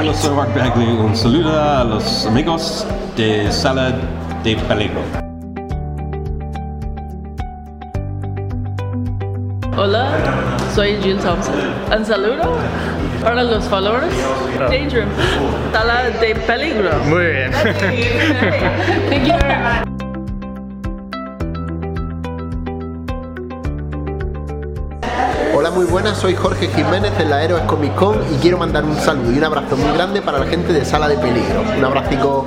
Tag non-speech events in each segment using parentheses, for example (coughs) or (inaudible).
Hola, soy Mark Bagley. Un saludo a los amigos de Sala de Peligro. Hola, soy Jill Thompson. Un saludo para los followers. Daydream, Sala de Peligro. Muy bien. (laughs) Thank you very much. Muy buenas, soy Jorge Jiménez de la Héroes Comic Con y quiero mandar un saludo y un abrazo muy grande para la gente de Sala de Peligro. Un abracico.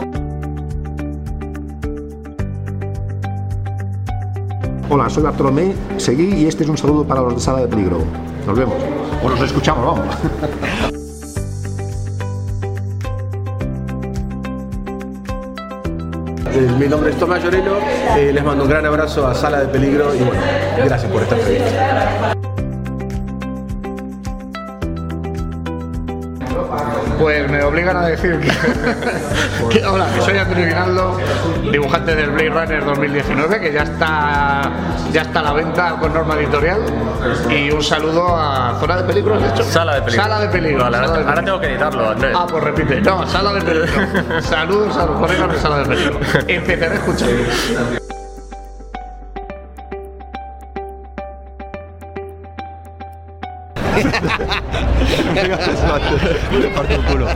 Hola, soy Bartolomé, seguí y este es un saludo para los de Sala de Peligro. Nos vemos. O nos escuchamos, vamos. Eh, Mi nombre es Tomás Llorelo, eh, les mando un gran abrazo a Sala de Peligro y bueno, gracias por esta entrevista. Obligan a decir que, (laughs) que- hola, que soy Antonio Guinaldo, dibujante del Blade Runner 2019, que ya está ya está a la venta con norma editorial. Y un saludo a Zona de Peligro, ¿has dicho? Sala de peligro. Sala de Peligro. Vale, Sala ahora, de ahora Peligro. tengo que editarlo, Andrés. Ah, pues repite. No, Sala de Peligro. (laughs) Saludos a los colegas de Sala de Peligro. (laughs) Empezaré a escuchar.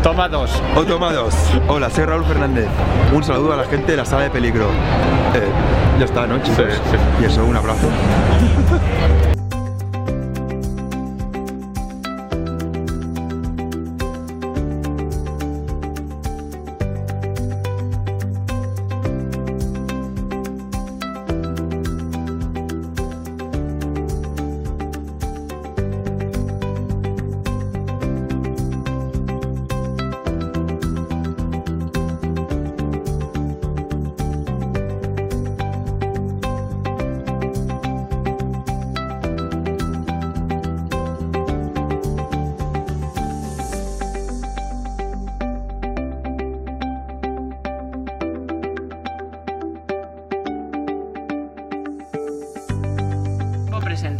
Toma dos. O toma dos. Hola, soy Raúl Fernández. Un saludo a la gente de la sala de peligro. Eh, ya está, ¿no, chicos? Y eso, un abrazo.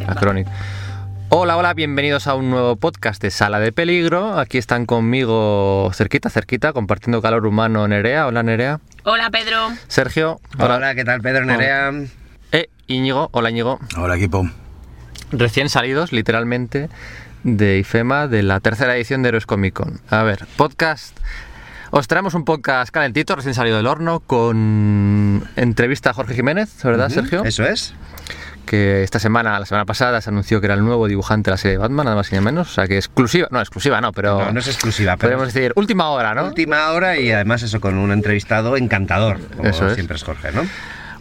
Acrónico. Hola, hola, bienvenidos a un nuevo podcast de Sala de Peligro. Aquí están conmigo cerquita, cerquita, compartiendo calor humano Nerea. Hola Nerea. Hola, Pedro. Sergio. Hola, ¿qué tal Pedro Nerea? E Íñigo. Hola Íñigo. Hola equipo. Recién salidos, literalmente, de IFEMA, de la tercera edición de Heroes Comic Con. A ver, podcast. Os traemos un podcast calentito, recién salido del horno, con entrevista a Jorge Jiménez, ¿verdad, Sergio? Eso es. Que esta semana, la semana pasada, se anunció que era el nuevo dibujante de la serie de Batman, nada más y nada menos. O sea que exclusiva, no, exclusiva no, pero. No, no es exclusiva, pero Podemos decir, última hora, ¿no? última hora y además eso con un entrevistado encantador, como Eso es. siempre es Jorge, ¿no?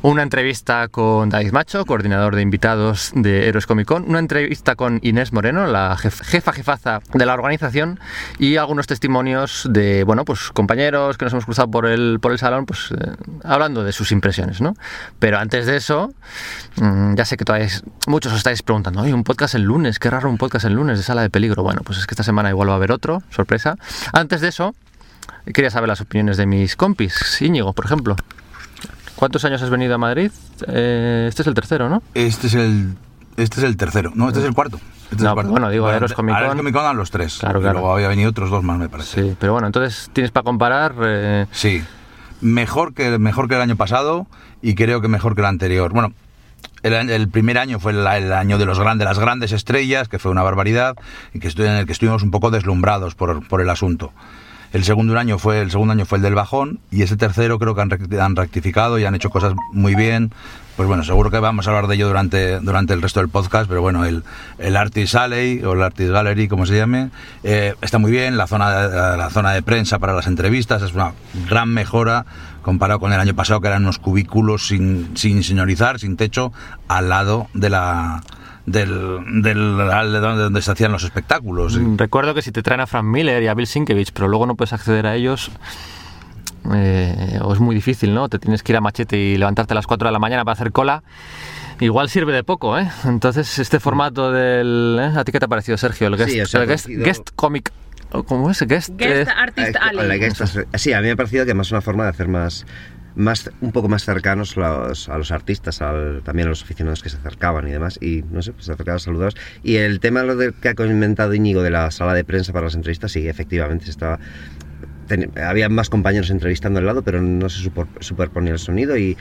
Una entrevista con David Macho, coordinador de invitados de Héroes Comic Con. Una entrevista con Inés Moreno, la jef- jefa jefaza de la organización. Y algunos testimonios de, bueno, pues compañeros que nos hemos cruzado por el, por el salón, pues eh, hablando de sus impresiones, ¿no? Pero antes de eso, mm, ya sé que todavía muchos os estáis preguntando, oye, un podcast el lunes, qué raro un podcast el lunes de sala de peligro. Bueno, pues es que esta semana igual va a haber otro, sorpresa. Antes de eso, quería saber las opiniones de mis compis. Íñigo, por ejemplo. ¿Cuántos años has venido a Madrid? Eh, este es el tercero, ¿no? Este es el este es el tercero, no, este es el cuarto. Este es No, el cuarto. bueno, digo, Aeros Comic Aeros Con. Comic Con a los tres. Claro, claro. Luego había venido otros dos más, me parece. Sí, pero bueno, entonces tienes para comparar. eh, Sí. Mejor que, mejor que el año pasado y creo que mejor que el anterior. Bueno, el, el primer año fue el, el año de los grandes, las grandes estrellas, que fue una barbaridad, y que en el que estuvimos un poco deslumbrados por, por el asunto. El segundo año fue el segundo año fue el del bajón y ese tercero creo que han, han rectificado y han hecho cosas muy bien. Pues bueno, seguro que vamos a hablar de ello durante, durante el resto del podcast, pero bueno, el, el Artist Alley o el Artist Gallery, como se llame, eh, está muy bien. La zona, la zona de prensa para las entrevistas es una gran mejora comparado con el año pasado, que eran unos cubículos sin, sin señorizar, sin techo, al lado de la del, del de donde, donde se hacían los espectáculos. mm, recuerdo que si te traen a Frank Miller y a Bill Sienkiewicz, pero luego no puedes acceder a ellos. eh, o es muy difícil, ¿no? Te tienes que ir a machete y levantarte a las 4 de la mañana para hacer cola. Igual sirve de poco, ¿eh? Entonces, este formato del. ¿eh? ¿A ti qué te ha parecido, Sergio? El guest, Sí, el guest, coincido- guest comic. ¿Cómo es? Guest. Guest eh, Artist Eh, Alley. sí, a mí me ha parecido que más una forma de hacer más, más un poco más cercanos los- a los artistas, al- también a los aficionados que se acercaban y demás, y no sé, pues se acercaban saludados. Y el tema lo de, que ha comentado Íñigo de la sala de prensa para las entrevistas, sí, efectivamente se estaba ten- había más compañeros entrevistando al lado, pero no se super- superponía el sonido y,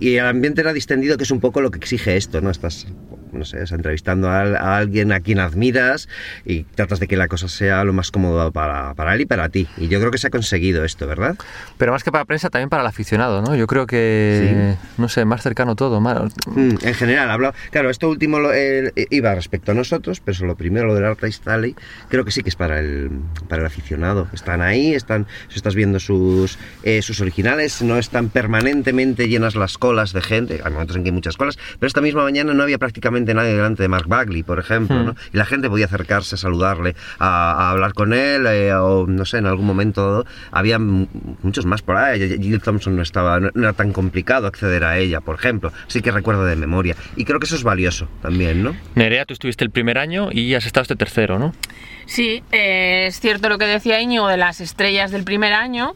y el ambiente era distendido, que es un poco lo que exige esto, ¿no? Estás, no sé, entrevistando a, a alguien a quien admiras y tratas de que la cosa sea lo más cómodo para, para él y para ti. Y yo creo que se ha conseguido esto, ¿verdad? Pero más que para prensa, también para el aficionado, ¿no? Yo creo que, no sé, más cercano todo. más- Mm, en general, habla, claro, esto último lo- eh, iba respecto a nosotros, pero eso, lo primero, lo del Artist Alley, creo que sí que es para el, para el aficionado. Están ahí, están, si estás viendo sus, eh, sus originales, no están permanentemente llenas las colas de gente, hay momentos en que hay muchas colas, pero esta misma mañana no había prácticamente nadie delante de Mark Bagley, por ejemplo, Hmm. ¿no? y la gente podía acercarse, saludarle, a, a hablar con él, eh, o no sé, en algún momento había muchos más por ahí. Jill Thompson no, estaba, no, no era tan complicado acceder a ella, por ejemplo, sí que recuerdo de memoria, y creo que eso es valioso también, ¿no? Nerea, tú estuviste el primer año y has estado este tercero, ¿no? Sí, eh, es cierto lo que decía Íñigo de las estrellas del primer año.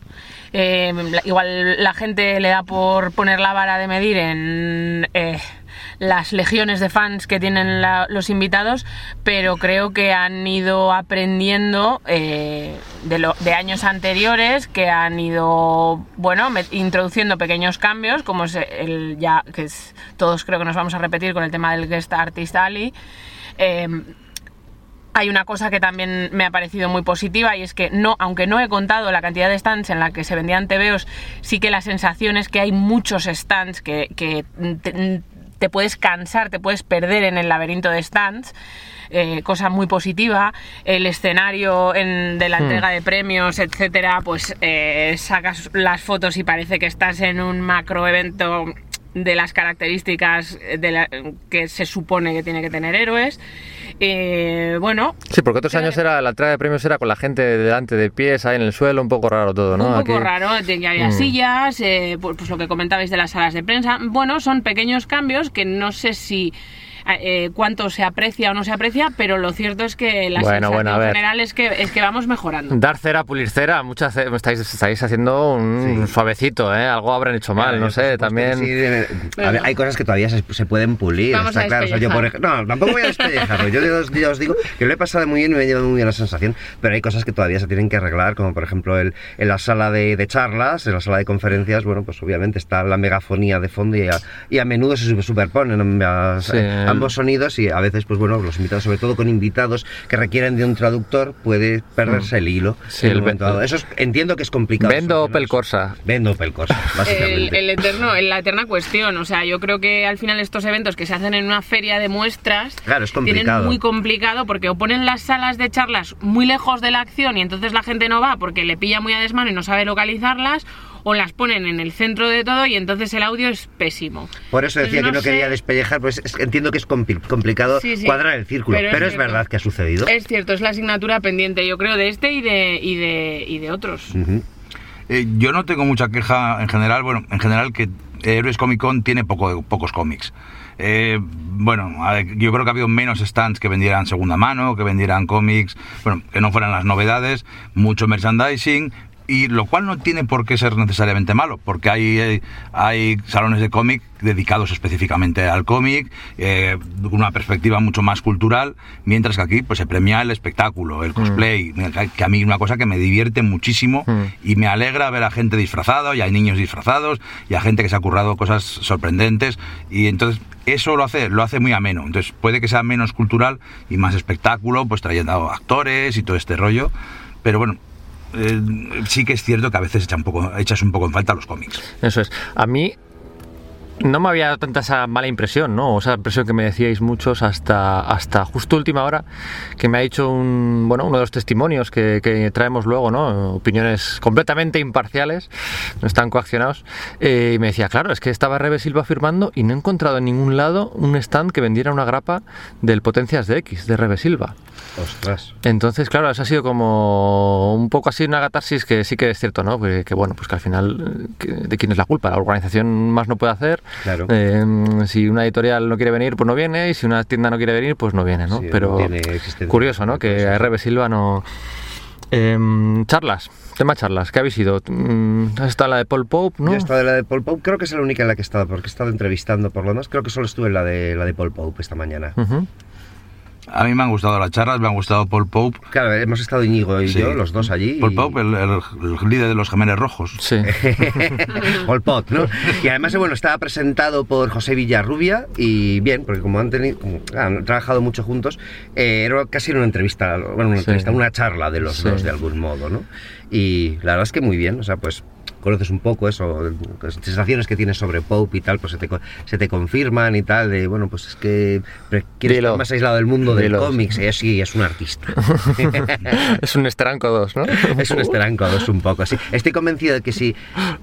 Eh, igual la gente le da por poner la vara de medir en eh, las legiones de fans que tienen los invitados, pero creo que han ido aprendiendo eh, de, lo- de años anteriores, que han ido, bueno, introduciendo pequeños cambios, como es el ya, que es, todos creo que nos vamos a repetir con el tema del Guest Artist Ali. Hay una cosa que también me ha parecido muy positiva y es que no, aunque no he contado la cantidad de stands en la que se vendían TVOs, sí que la sensación es que hay muchos stands que, que te, te puedes cansar, te puedes perder en el laberinto de stands. eh, cosa muy positiva, el escenario en- de la Hmm. entrega de premios, etcétera, pues eh, sacas las fotos y parece que estás en un macro evento de las características de la- que se supone que tiene que tener héroes. Eh, bueno, Sí, porque otros años era la entrega de premios era con la gente delante de pies, ahí en el suelo, un poco raro todo, ¿no? un poco Aquí- raro, que había Mm. sillas, eh, pues, pues lo que comentabais de las salas de prensa. Bueno, son pequeños cambios que no sé si eh, cuánto se aprecia o no se aprecia, pero lo cierto es que la Bueno, sensación bueno, a ver. general es que, es que vamos mejorando. Dar cera, pulir cera, muchas estáis, estáis haciendo un suavecito, ¿eh? Algo habrán hecho mal, no sé, también... Sí, de- a ver, hay cosas que todavía se, se pueden pulir, Vamos está a claro. O sea, yo, por no, tampoco voy a despellejarlo. Yo os, yo os digo que lo he pasado muy bien y me he llevado muy bien la sensación, pero hay cosas que todavía se tienen que arreglar, como por ejemplo el, en la sala de, de charlas, en la sala de conferencias, bueno, pues obviamente está la megafonía de fondo y a, y a menudo se super- superponen ambas- Sí. Ambos sonidos y a veces, pues bueno, los invitados, sobre todo con invitados que requieren de un traductor, puede perderse el hilo Sí, en un el- momento dado. Eso es- entiendo que es complicado. Vendo Opel Corsa. Vendo Opel Corsa, (laughs) básicamente. El, el eterno, la eterna cuestión. O sea, yo creo que al final estos eventos que se hacen en una feria de muestras Claro, es tienen complicado. muy complicado porque o ponen las salas de charlas muy lejos de la acción y entonces la gente no va porque le pilla muy a desmano y no sabe localizarlas, o las ponen en el centro de todo y entonces el audio es pésimo. Por eso decía que no sé- quería despellejar, pues es- entiendo que es compli- complicado Sí, sí. cuadrar el círculo, Pero pero, es verdad que ha sucedido. Es cierto, es la asignatura pendiente, yo creo, de este y de, y de, y de otros. Eh, yo no tengo mucha queja en general, bueno, en general que Héroes Comic Con tiene poco, pocos cómics. Eh, bueno, yo creo que ha habido menos stands que vendieran segunda mano, que vendieran cómics, bueno, que no fueran las novedades, mucho merchandising, y lo cual no tiene por qué ser necesariamente malo, porque hay, eh, hay salones de cómic dedicados específicamente al cómic, eh, una perspectiva mucho más cultural, mientras que aquí pues se premia el espectáculo, el cosplay, que a mí es una cosa que me divierte muchísimo y me alegra ver a gente disfrazada, y hay niños disfrazados, y a gente que se ha currado cosas sorprendentes, y entonces eso lo hace, lo hace muy ameno. Entonces puede que sea menos cultural y más espectáculo, pues trayendo actores y todo este rollo, pero bueno. Eh, sí que es cierto que a veces echa un poco, echas un poco en falta los cómics. Eso es. A mí no me había dado tanta esa mala impresión, ¿no? O esa impresión que me decíais muchos hasta, hasta justo última hora, que me ha dicho un, bueno, uno de los testimonios que, que traemos luego, ¿no? Opiniones completamente imparciales, no están coaccionados. eh, y me decía, claro, es que estaba Rebe Silva firmando y no he encontrado en ningún lado un stand que vendiera una grapa del Potencias de X, de Rebe Silva. Ostras. Entonces, claro, eso ha sido como un poco así una catarsis que sí que es cierto, ¿no? Que, que, bueno, pues que al final, eh, que- ¿de quién es la culpa? La organización más no puede hacer. Claro. Eh, si una editorial no quiere venir, pues no viene. Y si una tienda no quiere venir, pues no viene, ¿no? Sí, Pero no curioso, ¿no? Que a RB Silva no... Em, charlas, tema charlas, ¿qué habéis ido? Mm, Has estado en la de Paul Pope, ¿no? Yo he estado en la de Paul Pope, creo que es la única en la que he estado, porque he estado entrevistando por lo demás. Creo que solo estuve en la de, la de Paul Pope esta mañana. Ujú. A mí me han gustado las charlas, me han gustado Paul Pope. Claro, hemos estado Íñigo y Sí. yo, los dos allí. Paul y- Pope, el, el- el líder de los Gemenes Rojos. Sí. (laughs) (laughs) Pol Pot, ¿no? Y además, bueno, estaba presentado por José Villarrubia y bien, porque como han tenido, como, han trabajado mucho juntos, eh, era casi una entrevista, bueno, una Sí. entrevista, una charla de los Sí. dos de algún modo, ¿no? Y la verdad es que muy bien, o sea, pues conoces un poco eso, las sensaciones que tienes sobre Pope y tal, pues se te, se te confirman y tal, de, bueno, pues es que quieres estar más aislado del mundo del Dilo. cómic, y sí, es un artista. (laughs) es un Esteranco 2, ¿no? Es un esteranco dos un poco así. Estoy convencido de que si,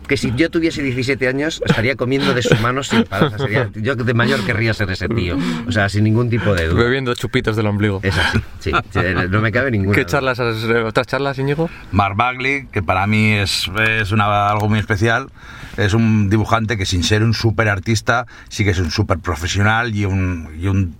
que si yo tuviese 17 años estaría comiendo de su mano sin parar. Sería- yo de mayor querría ser ese tío. O sea, sin ningún tipo de duda. Bebiendo chupitos del ombligo. Es así, sí. sí, No me cabe ninguna. ¿Qué charlas has, eh, otras charlas, Íñigo? Mark Bagley, que para mí es, es una- algo muy especial, es un dibujante que sin ser un super artista, sí que es un super profesional y un, y un-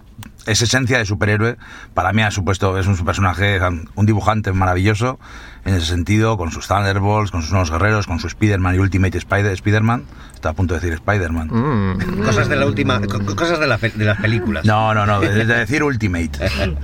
es esencia de superhéroe. Para mí ha supuesto, es un personaje, un dibujante maravilloso en ese sentido, con sus Thunderbolts, con sus nuevos guerreros, con su Spider-Man y Ultimate Spider- Spider-Man. Estaba a punto de decir Spider-Man. Mm. Cosas de la última. co- co- Cosas de, la, de las películas. No, no, no, de, de decir Ultimate. (laughs)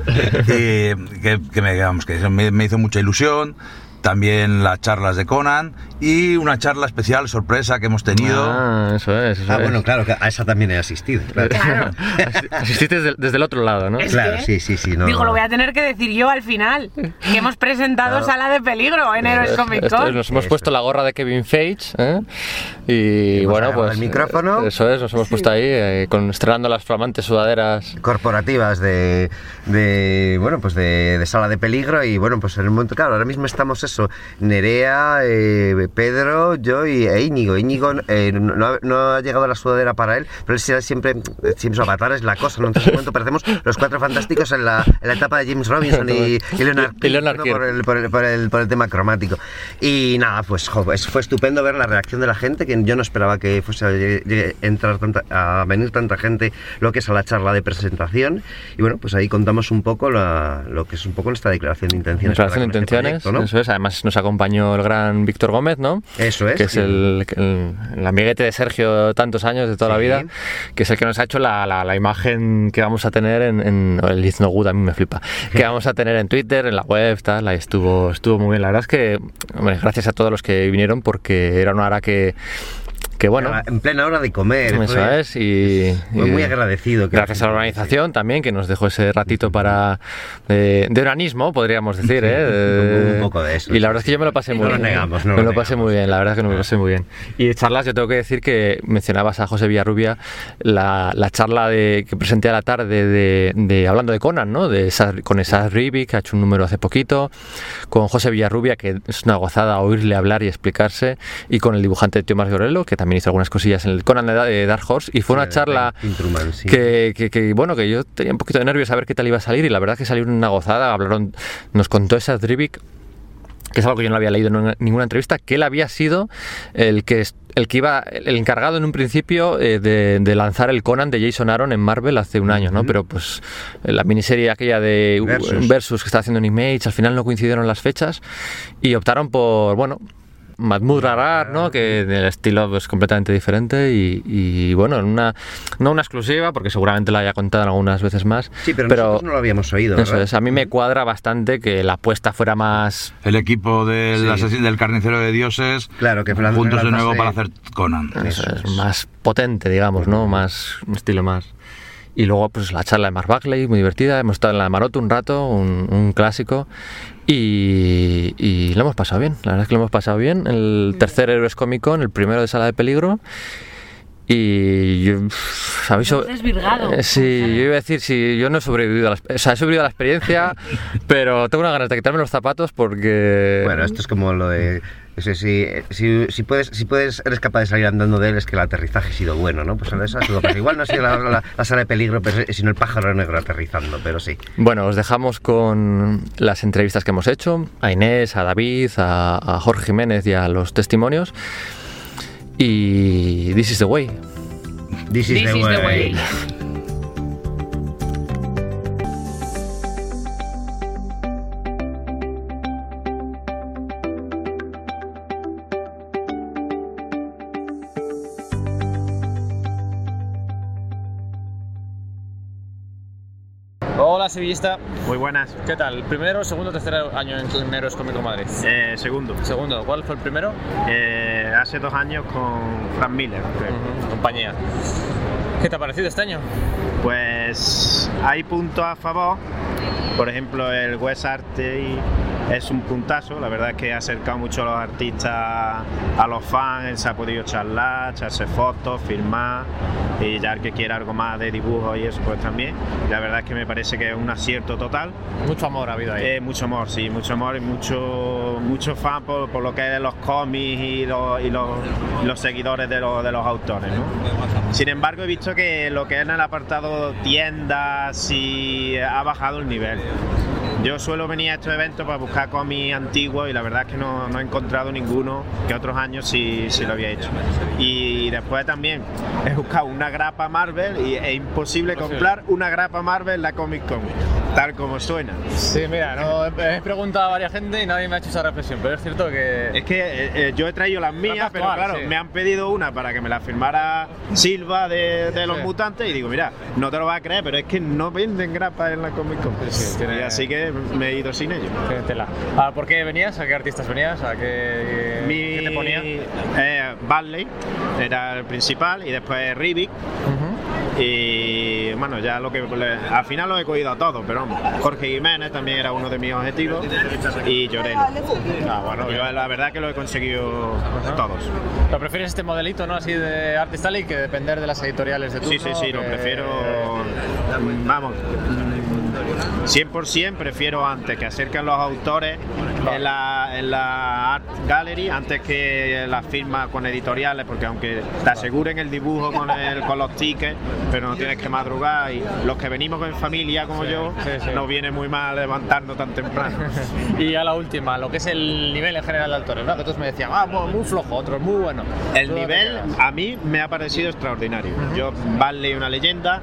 Eh, que, que me, vamos, que me, me hizo mucha ilusión. También las charlas de Conan y una charla especial sorpresa que hemos tenido. Ah, eso es. Eso Ah, es. bueno, claro, a esa también he asistido. Claro, (laughs) Asististe desde, desde el otro lado, ¿no? Es Claro, que- sí, sí, sí. No, Digo, lo voy a tener que decir yo al final. Que hemos presentado Sala de Peligro en Héroes Comic Con. nos hemos Eso. puesto la gorra de Kevin Feige ¿eh? y Hemos bueno pues el micrófono. eso es nos hemos puesto ahí eh, con estrenando las flamantes sudaderas corporativas de, de bueno pues de, de sala de peligro y bueno pues en el momento claro ahora mismo estamos eso Nerea eh, Pedro yo y e Íñigo Íñigo eh, no, ha- no ha llegado la sudadera para él pero él será siempre siempre su avatar es la cosa ¿no? en este momento parecemos los cuatro fantásticos en la, en la etapa de James Robinson y, (laughs) y Leonard, Y Leonard ¿no? Kirk. por, el, por, el, por, el, por el tema cromático y nada pues jo, fue estupendo ver la reacción de la gente que yo no esperaba que fuese a entrar tanta, a venir tanta gente lo que es a la charla de presentación y bueno pues ahí contamos un poco la- lo que es un poco nuestra declaración de intenciones declaración de este intenciones proyecto, ¿no? eso es además nos acompañó el gran Víctor Gómez no Eso es, que es sí. el, el, el amiguete de Sergio tantos años de toda la vida que es el que nos ha hecho la, la, la imagen que vamos a tener en, en el It's No Good a mí me flipa que vamos a tener en Twitter en la web tal ahí estuvo estuvo muy bien. La verdad es que hombre, gracias a todos los que vinieron porque era una hora que que bueno en plena hora de comer Eso fue- es, y, fue y muy agradecido que- gracias a la organización también que nos dejó ese ratito para eh, de oranismo, podríamos decir, ¿eh? De- un poco de eso, Y la verdad es que yo me lo pasé No muy lo bien. negamos, no me lo lo pasé muy bien, la verdad es que no me lo pasé muy bien. Y de charlas, yo tengo que decir que mencionabas a José Villarrubia, la, la charla de, que presenté a la tarde de, de- hablando de Conan, ¿no? De Esad- con Esad Ribi, que ha hecho un número hace poquito, con José Villarrubia, que es una gozada oírle hablar y explicarse, y con el dibujante Tío Gorello, que también hizo algunas cosillas en el Conan de Da- de Dark Horse, y fue una charla Tim Truman, sí. que, que- que, bueno, que yo tenía un poquito de nervios a ver qué tal iba a salir y la verdad que salió una gozada, hablaron, nos contó esa Drivik que es algo que yo no había leído en ninguna entrevista, que él había sido el que el que iba, el encargado en un principio eh, de, de lanzar el Conan de Jason Aaron en Marvel hace un año, ¿no? Pero pues la miniserie aquella de Versus. Versus que está haciendo en Image, al final no coincidieron las fechas y optaron por, bueno, Mahmoud Rarar, ¿no? Que el estilo es completamente diferente y, y, bueno, en una, no una exclusiva, porque seguramente la haya contado algunas veces más. sí pero, nosotros no lo habíamos oído Eso ¿verdad? es, a mí me cuadra bastante que la apuesta fuera más... El equipo del, Sí. asesin- del carnicero de dioses Claro, que juntos de nuevo para hacer Conan. eso es, más potente, digamos, ¿no? Más, un estilo más... Y luego, pues la charla de Mark Bagley, muy divertida. Hemos estado en la Maroto un rato, un, un clásico. Y, y lo hemos pasado bien. La verdad es que lo hemos pasado bien. El tercer Héroes Comic Con, el primero de Sala de Peligro. Y yo, ¿sabéis? Eh, sí, yo iba a decir, sí, yo no he sobrevivido a la, o sea, he sobrevivido a la experiencia, (laughs) pero tengo unas ganas de quitarme los zapatos porque... Bueno, esto es como lo de. Si, si, si, si puedes, si puedes, eres capaz de salir andando de él, es que el aterrizaje ha sido bueno, ¿no? Pues eso ha sido. pues igual no ha sido la, la- la sala de peligro, pero, sino el pájaro negro aterrizando, pero sí. Bueno, os dejamos con las entrevistas que hemos hecho, a Inés, a David, a, a Jorge Jiménez y a los testimonios. Y This is the way. This is, This the, is the way. (laughs) sevillista. Muy buenas. ¿Qué tal? ¿Primero, segundo, tercer año en Héroes Cómico Madrid? Eh, segundo. Segundo. ¿Cuál fue el primero? Eh, hace dos años con Frank Miller. creo. Compañía. ¿Qué te ha parecido este año? Pues hay puntos a favor. Por ejemplo, el West Arte es un puntazo. La verdad es que ha acercado mucho a los artistas a los fans. Se ha podido charlar, echarse fotos, filmar. Y ya el que quiera algo más de dibujo y eso, pues también. La verdad es que me parece que es un acierto total. Mucho amor ha habido ahí. Eh, mucho amor, sí, mucho amor y mucho, mucho fan por, por lo que es los cómics y los, y los, seguidores de los, de los autores. ¿no? Sin embargo, he visto que lo que es en el apartado tiendas y ha bajado el nivel. Yo suelo venir a estos eventos para buscar cómics antiguos y la verdad es que no, no he encontrado ninguno que otros años sí, sí lo había hecho. Y después también he buscado una grapa Marvel y es imposible comprar una grapa Marvel en la Comic Con, tal como suena. Sí, mira, no, he preguntado a varias gente y nadie me ha hecho esa reflexión, pero es cierto que... Es que eh, eh, yo he traído las mías, pero actual, claro, sí. me han pedido una para que me la firmara Silva de, de los Sí. mutantes y digo, mira, no te lo vas a creer, pero es que no venden grapas en la Comic Con. Sí, tiene- Y así que me he ido sin ello. Tela. Ah, ¿Por qué venías? ¿A qué artistas venías? ¿A qué, Mi, qué te ponía? eh, Barley era el principal y después Rivik. Y bueno, ya lo que al final lo he cogido a todos, pero vamos, Jorge Jiménez también era uno de mis objetivos y Lloreno. Ah, bueno, Yo la verdad que lo he conseguido todos. ¿Lo prefieres este modelito, no? Así de Artist Alley que depender de las editoriales de turno. Sí, sí, sí, lo prefiero. (laughs) Vamos. 100% prefiero antes que acerquen los autores en la, en la Art Gallery antes que las firmas con editoriales, porque aunque te aseguren el dibujo con, el- con los tickets, pero no tienes que madrugar y los que venimos con familia como yo, sí, sí. nos viene muy mal levantarnos tan temprano. (laughs) Y a la última, lo que es el nivel en general de autores, ¿no? Que todos me decían, ah, mu- muy flojo, otros muy bueno. El ¿Tú dónde nivel a mí me ha parecido extraordinario. Yo, Barley una leyenda,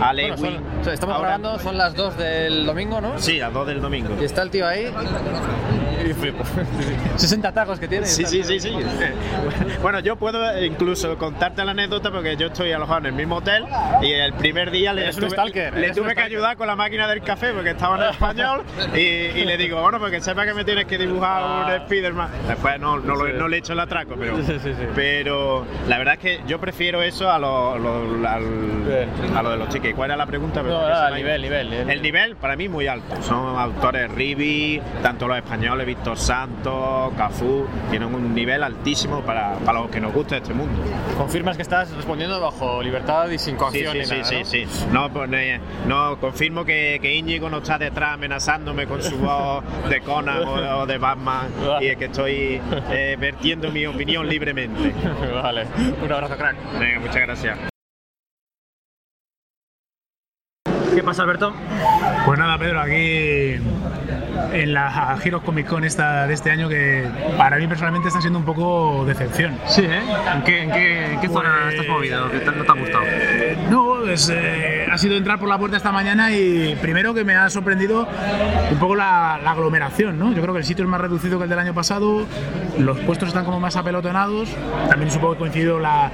a Bueno, son- estamos ahora- grabando, son las 2 del domingo, ¿no? Sí, a dos del domingo. Y está el tío ahí. Y flipo. (laughs) 60 tacos que tiene. Sí, sí, sí, sí. Bueno, yo puedo incluso contarte la anécdota porque yo estoy alojado en el mismo hotel y el primer día le Eres tuve, stalker, le tuve que ayudar con la máquina del café porque estaba en español y, y le digo, bueno, porque sepa que me tienes que dibujar un Spiderman. Después no, no, lo- no le he hecho el atraco, pero, pero la verdad es que yo prefiero eso a lo, lo- al- a lo de los tickets. ¿Cuál era la pregunta? No, ha ido. nivel, nivel, nivel. El nivel para mí muy alto. Son autores Rivi, tanto los españoles, Víctor Santos, Cafú, tienen un nivel altísimo para, para los que nos gusta este mundo. Confirmas que estás respondiendo bajo libertad y sin coacción sí, sí, nada, sí, ¿no? sí. No, pues, eh, no, confirmo que, que Íñigo no está detrás amenazándome con su voz de Conan o, o de Batman (laughs) y es que estoy eh, vertiendo mi opinión libremente. (laughs) vale, un abrazo, crack. Venga, muchas gracias. ¿Qué pasa, Alberto? Pues nada, Pedro, aquí en la Giros Comic Con esta de este año que para mí personalmente está siendo un poco decepción. Sí, ¿eh? ¿En qué, en qué, en qué zona Pues, estás movido? ¿Qué no te ha gustado? Eh, no, pues, eh, ha sido entrar por la puerta esta mañana y primero que me ha sorprendido un poco la, la aglomeración, ¿no? Yo creo que el sitio es más reducido que el del año pasado, los puestos están como más apelotonados, también supongo que coincidido la,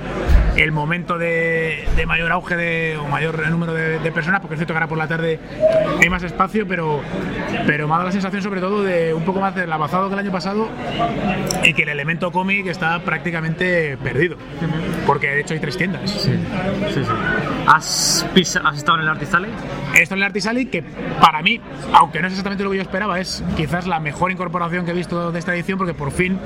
el momento de, de mayor auge de, o mayor número de, de personas, porque es cierto que ahora por la tarde hay más espacio, pero, pero me ha dado la sensación sobre todo de un poco más del avanzado que el año pasado y que el elemento cómic está prácticamente perdido, porque de hecho hay tres tiendas. Sí, sí, sí. ¿Has, has estado en el Artist Alley? He estado en el Artist Alley, que para mí, aunque no es exactamente lo que yo esperaba, es quizás la mejor incorporación que he visto de esta edición, porque por fin,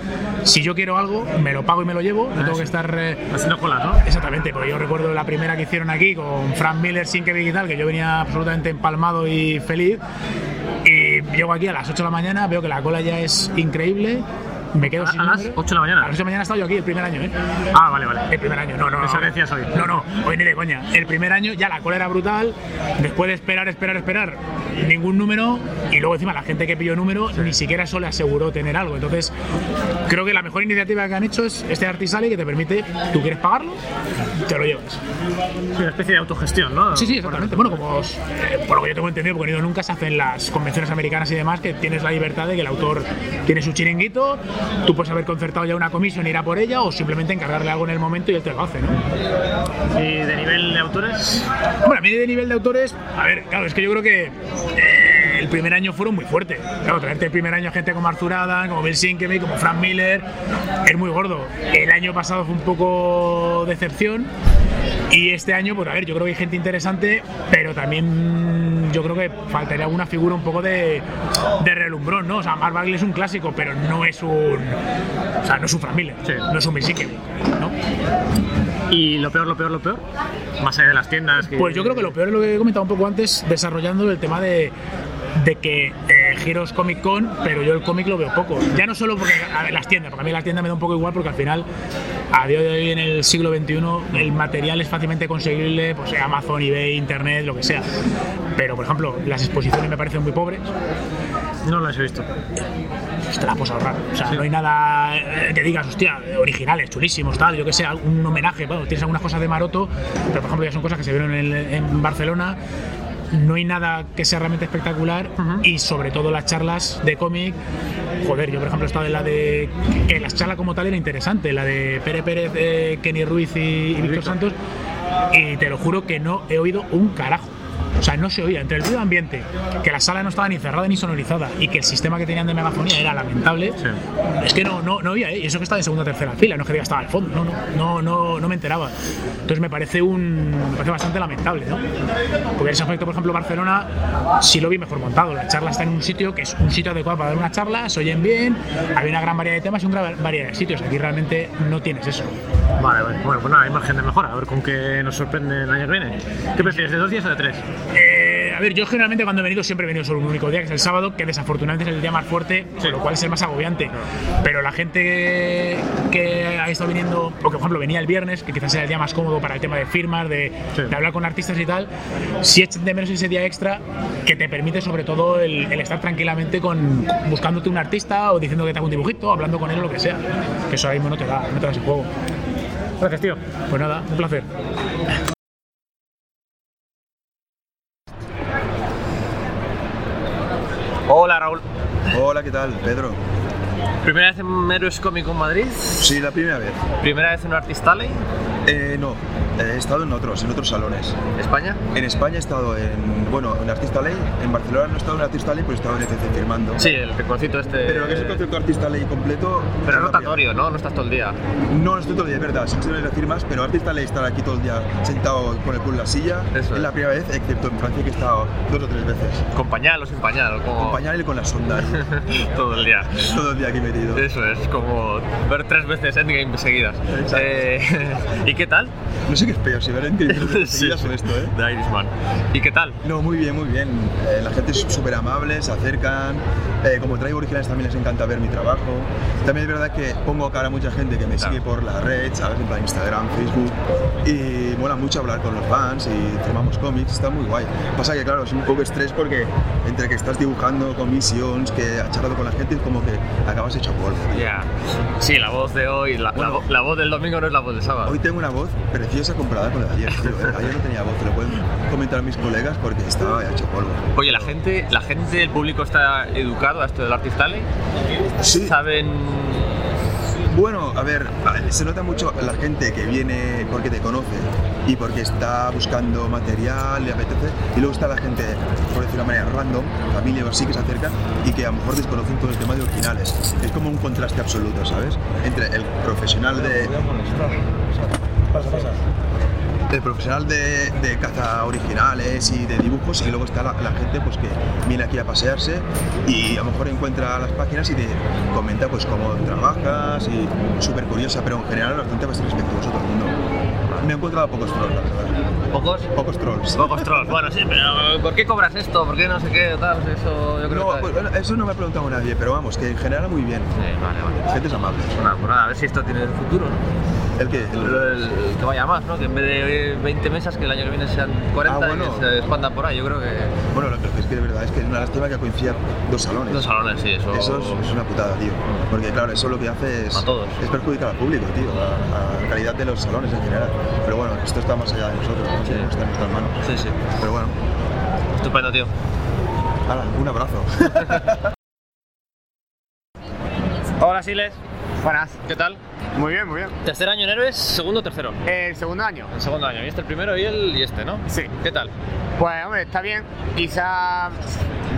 si yo quiero algo, me lo pago y me lo llevo, no tengo que estar... eh, Haciendo colas, ¿no? Exactamente, porque yo recuerdo la primera que hicieron aquí con Frank Miller, sin que y tal, que yo venía absolutamente empalmado y feliz. Y llego aquí a las 8 de la mañana, veo que la cola ya es increíble. Me quedo ¿A- sin a las número. 8 de la mañana? A las 8 de la mañana he estado yo aquí el primer año, ¿eh? Ah, vale, vale. El primer año, no, no. Pensaba no. decías hoy. No, no, hoy ni de coña. El primer año ya la cola era brutal. Después de esperar, esperar, esperar, ningún número y luego encima la gente que pilló número ni siquiera eso le aseguró tener algo. Entonces, creo que la mejor iniciativa que han hecho es este Artisale que te permite, tú quieres pagarlo, te lo llevas. Una especie de autogestión, ¿no? Sí, sí, exactamente. Bueno, como eh, por lo que yo tengo entendido, porque no nunca, se hacen las convenciones americanas y demás, que tienes la libertad de que el autor tiene su chiringuito, tú puedes haber concertado ya una comisión, ir a por ella, o simplemente encargarle algo en el momento y él te lo hace, ¿no? ¿Y de nivel de autores? Bueno, a mí de nivel de autores, a ver, claro, es que yo creo que eh, el primer año fueron muy fuertes. Claro, traerte el primer año gente como Arthur Adam, como Bill Sinkevich, como Frank Miller, es muy gordo. El año pasado fue un poco decepción. Y este año, pues a ver, yo creo que hay gente interesante, pero también yo creo que faltaría alguna figura un poco de, de relumbrón, ¿no? O sea, Mark Bagley es un clásico, pero no es un. O sea, no es un Miller, no es un Sinkevich, ¿no? ¿Y lo peor, lo peor, lo peor? Más allá de las tiendas. Que... Pues yo creo que lo peor es lo que he comentado un poco antes, desarrollando el tema de, de que eh, Giros Comic Con, pero yo el cómic lo veo poco. Ya no solo porque a las tiendas, porque a mí las tiendas me da un poco igual, porque al final, a día de hoy en el siglo XXI, el material es fácilmente conseguible, pues Amazon, eBay, Internet, lo que sea. Pero, por ejemplo, las exposiciones me parecen muy pobres. No las he visto. Pues te las puedes ahorrar. O sea, no hay nada eh, que digas, hostia, originales, chulísimos, tal, yo que sé, un homenaje. Bueno, tienes algunas cosas de Maroto, pero por ejemplo ya son cosas que se vieron en, en Barcelona. No hay nada que sea realmente espectacular y sobre todo las charlas de cómic. Joder, yo por ejemplo he estado en la de. que las charlas como tal era interesante, la de Pere Pérez, eh, Kenny Ruiz y, y Víctor Santos. Y te lo juro que no he oído un carajo. O sea, no se oía. Entre el ruido ambiente, que la sala no estaba ni cerrada ni sonorizada y que el sistema que tenían de megafonía era lamentable, es que no, no, no oía, ¿eh? Y eso que estaba en segunda o tercera fila, no es que diga estaba al fondo, no, no, no, no, no me enteraba. Entonces me parece un. me parece bastante lamentable, ¿no? Porque ese aspecto, por ejemplo, Barcelona sí lo vi mejor montado. La charla está en un sitio que es un sitio adecuado para dar una charla, se oyen bien, hay una gran variedad de temas y una gran variedad de sitios. Aquí realmente no tienes eso. Vale, vale. Bueno, pues nada, hay margen de mejora. A ver con qué nos sorprende el año que viene. ¿Qué prefieres, de dos días o de tres? Eh, a ver, yo generalmente cuando he venido siempre he venido solo un único día, que es el sábado, que desafortunadamente es el día más fuerte, con lo cual es el más agobiante. Pero la gente que, ha estado viniendo, o que por ejemplo venía el viernes, que quizás era el día más cómodo para el tema de firmas, de, de hablar con artistas y tal, si echan de menos ese día extra que te permite sobre todo el, el estar tranquilamente con buscándote un artista o diciendo que te haga un dibujito, hablando con él o lo que sea. Que eso ahí mismo no te da, no te da ese juego. Gracias, tío. Pues nada, un placer. Hola, Raúl. Hola, ¿qué tal? Pedro. ¿Primera vez en Héroes Comic Con Madrid? Sí, la primera vez. ¿Primera vez en un Artist Alley? Eh, no, he estado en otros, en otros salones. ¿España? En España he estado en, bueno, en Artista Ley, en Barcelona no he estado en Artista Ley, pero he estado en ECC firmando. Sí, el concierto este. Pero lo que es el concepto Artista Ley completo... Pero es rotatorio, ¿no? No estás todo el día. No, no estoy todo el día, es verdad, sí que firmas, pero Artista Ley estar aquí todo el día sentado con el culo en la silla, Eso es es. la primera vez, excepto en Francia que he estado dos o tres veces. ¿Con pañal o sin pañal? Como... Con pañal y con la sonda. (laughs) todo el día. todo el día aquí metido. Eso es, como ver tres veces Endgame seguidas. Eh, (laughs) ¿Y qué tal? No sé qué es peor, si ver veces seguidas o esto, ¿eh? The Irishman. ¿Y qué tal? No, muy bien, muy bien. Eh, la gente es súper amable, se acercan. Eh, como traigo originales también les encanta ver mi trabajo. También es verdad que pongo cara a mucha gente que me sigue por la red, ¿sabes? En plan Instagram, Facebook. Y mola mucho hablar con los fans y firmamos cómics, está muy guay. Pasa que, claro, es un poco estrés porque entre que estás dibujando commissions, que has charlado con la gente, es como que acabas hecho polvo. Ya. Sí, la voz de hoy, la, la vo- la voz del domingo no es la voz del sábado. Hoy tengo una voz preciosa comparada con la de ayer, tío. ¿eh? Ayer no tenía voz, te lo pueden comentar mis colegas porque estaba hecho polvo. Oye, la gente, la gente, el público está educado a esto del Artist Alley. Sí. Saben. Bueno, a ver, se nota mucho la gente que viene porque te conoce y porque está buscando material, le apetece, y luego está la gente, por decirlo de una manera random, familia o así, que se acercan y que a lo mejor desconocen todo el tema de originales. Es como un contraste absoluto, ¿sabes? Entre el profesional de... Pasa, pasa. El profesional de, de caza originales y de dibujos y luego está la, la gente pues que viene aquí a pasearse y a lo mejor encuentra las páginas y te comenta pues cómo trabajas y súper curiosa, pero en general bastante, bastante respetuoso todo el mundo. Me he encontrado pocos trolls, la verdad. ¿Pocos? Pocos trolls. Pocos trolls. Bueno, sí, pero ¿por qué cobras esto? ¿Por qué no sé qué? Tal, eso yo creo No, que. pues, bueno, eso no me ha preguntado nadie, pero vamos, que en general muy bien. Sí, vale, vale. Gente es amable. Bueno, pues nada, a ver si esto tiene futuro, ¿no? ¿El qué? El, que vaya más, ¿no? Que en vez de 20 mesas, que el año que viene sean 40 Ah, bueno. y se expandan por ahí. Yo creo que. Bueno, lo que es que de verdad es que es una lástima que coincidan dos salones. Dos salones, sí, eso- Eso es, es una putada, tío. Porque claro, eso lo que hace es, A todos. es perjudicar al público, tío, a, a la calidad de los salones en general. Pero bueno, esto está más allá de nosotros, ¿no? No está en nuestras manos. Sí, sí. Pero bueno. Estupendo, tío. Hala, un abrazo. (laughs) (laughs) Hola, Siles. Buenas. ¿Qué tal? Muy bien, muy bien. ¿Tercer año en Héroes? ¿Segundo o tercero? El segundo año. El segundo año. Y este el primero y el y este, ¿no? Sí. ¿Qué tal? Pues hombre, está bien. Quizá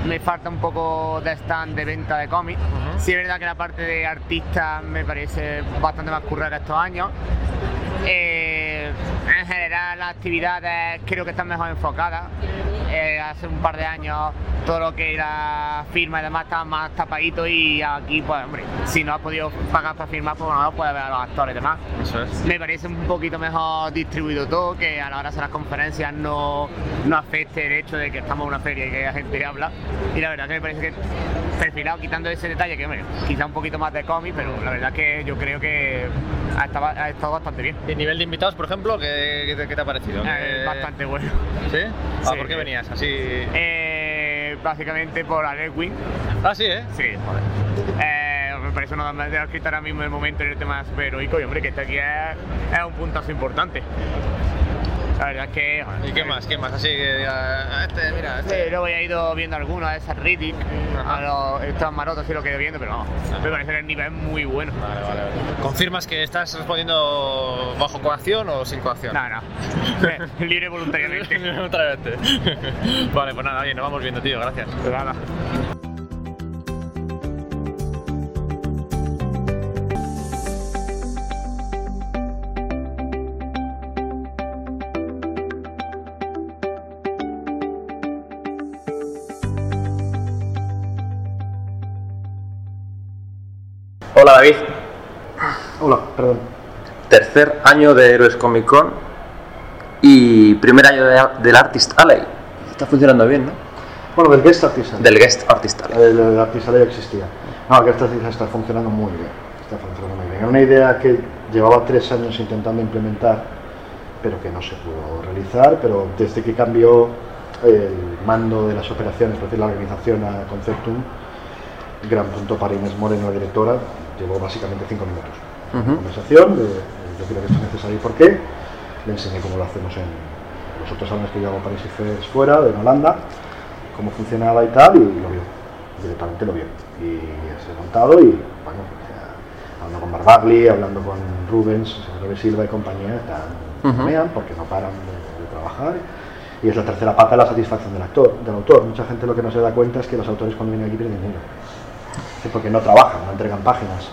me falta un poco de stand de venta de cómics. Sí es verdad que la parte de artista me parece bastante más currada estos años. Eh, en general las actividades creo que están mejor enfocadas. Eh, hace un par de años todo lo que era firma y demás estaba más tapadito y aquí pues hombre, si no has podido pagar para firmar pues no puedes ver a los actores y demás. Eso es. Me parece un poquito mejor distribuido todo, que a la hora de hacer las conferencias no, no afecte el hecho de que estamos en una feria y que la gente habla. Y la verdad que me parece que perfilado, quitando ese detalle, que hombre, quizá un poquito más de cómic, pero la verdad que yo creo que ha estado, ha estado bastante bien. ¿Y nivel de invitados, por ejemplo, qué, qué te, qué te ha parecido? Eh, ¿Qué- bastante bueno. ¿Sí? Ah, Sí. ¿por qué venías? Así. Eh, básicamente por Alex Wing. Ah, sí, ¿eh? Sí, joder. Eh, me parece una de las que está ahora mismo el momento en el tema superheroico y hombre, que este aquí es, es un puntazo importante. La verdad es que. ¿Y qué más? ¿Qué más? Así que diga, este, mira, este. Sí, luego he ido viendo algunos, a esas Riddick, a los, estos marotos sí lo que he ido viendo, pero no, me parece que el nivel es muy bueno. Vale, vale, vale. ¿Confirmas que estás respondiendo bajo coacción o sin coacción? No, no. (laughs) (laughs) Libre voluntariamente. Libre voluntariamente. (laughs) vale, pues nada, oye, nos vamos viendo, tío, gracias. Nada. Hola David. Hola, perdón. Tercer año de Héroes Comic Con y primer año de- del Artist Alley. Está funcionando bien, ¿no? Bueno, del Guest Artist Alley. Del Guest Artist Alley. El, el Artist Alley existía. No, el Guest Artist Alley está funcionando muy bien. Está funcionando muy bien. Era una idea que llevaba tres años intentando implementar, pero que no se pudo realizar. Pero desde que cambió el mando de las operaciones, es decir, la organización a Conceptum, gran punto para Inés Moreno, la directora, llevó básicamente cinco minutos. Ujú. Conversación, de, yo creo que esto es necesario y por qué. Le enseñé cómo lo hacemos en los otros salones que yo hago Paris y Fest fuera, en Holanda, cómo funcionaba y tal, y lo vio. Directamente lo vio. Y se ha montado y, bueno, hablando con Barbagli, hablando con Rubens, Rubens Silva y compañía, están, Ujú. mean porque no paran de, de trabajar. Y es la tercera pata la satisfacción del actor, del autor. Mucha gente lo que no se da cuenta es que los autores cuando vienen aquí pierden dinero. Sí, porque no trabajan, no entregan páginas.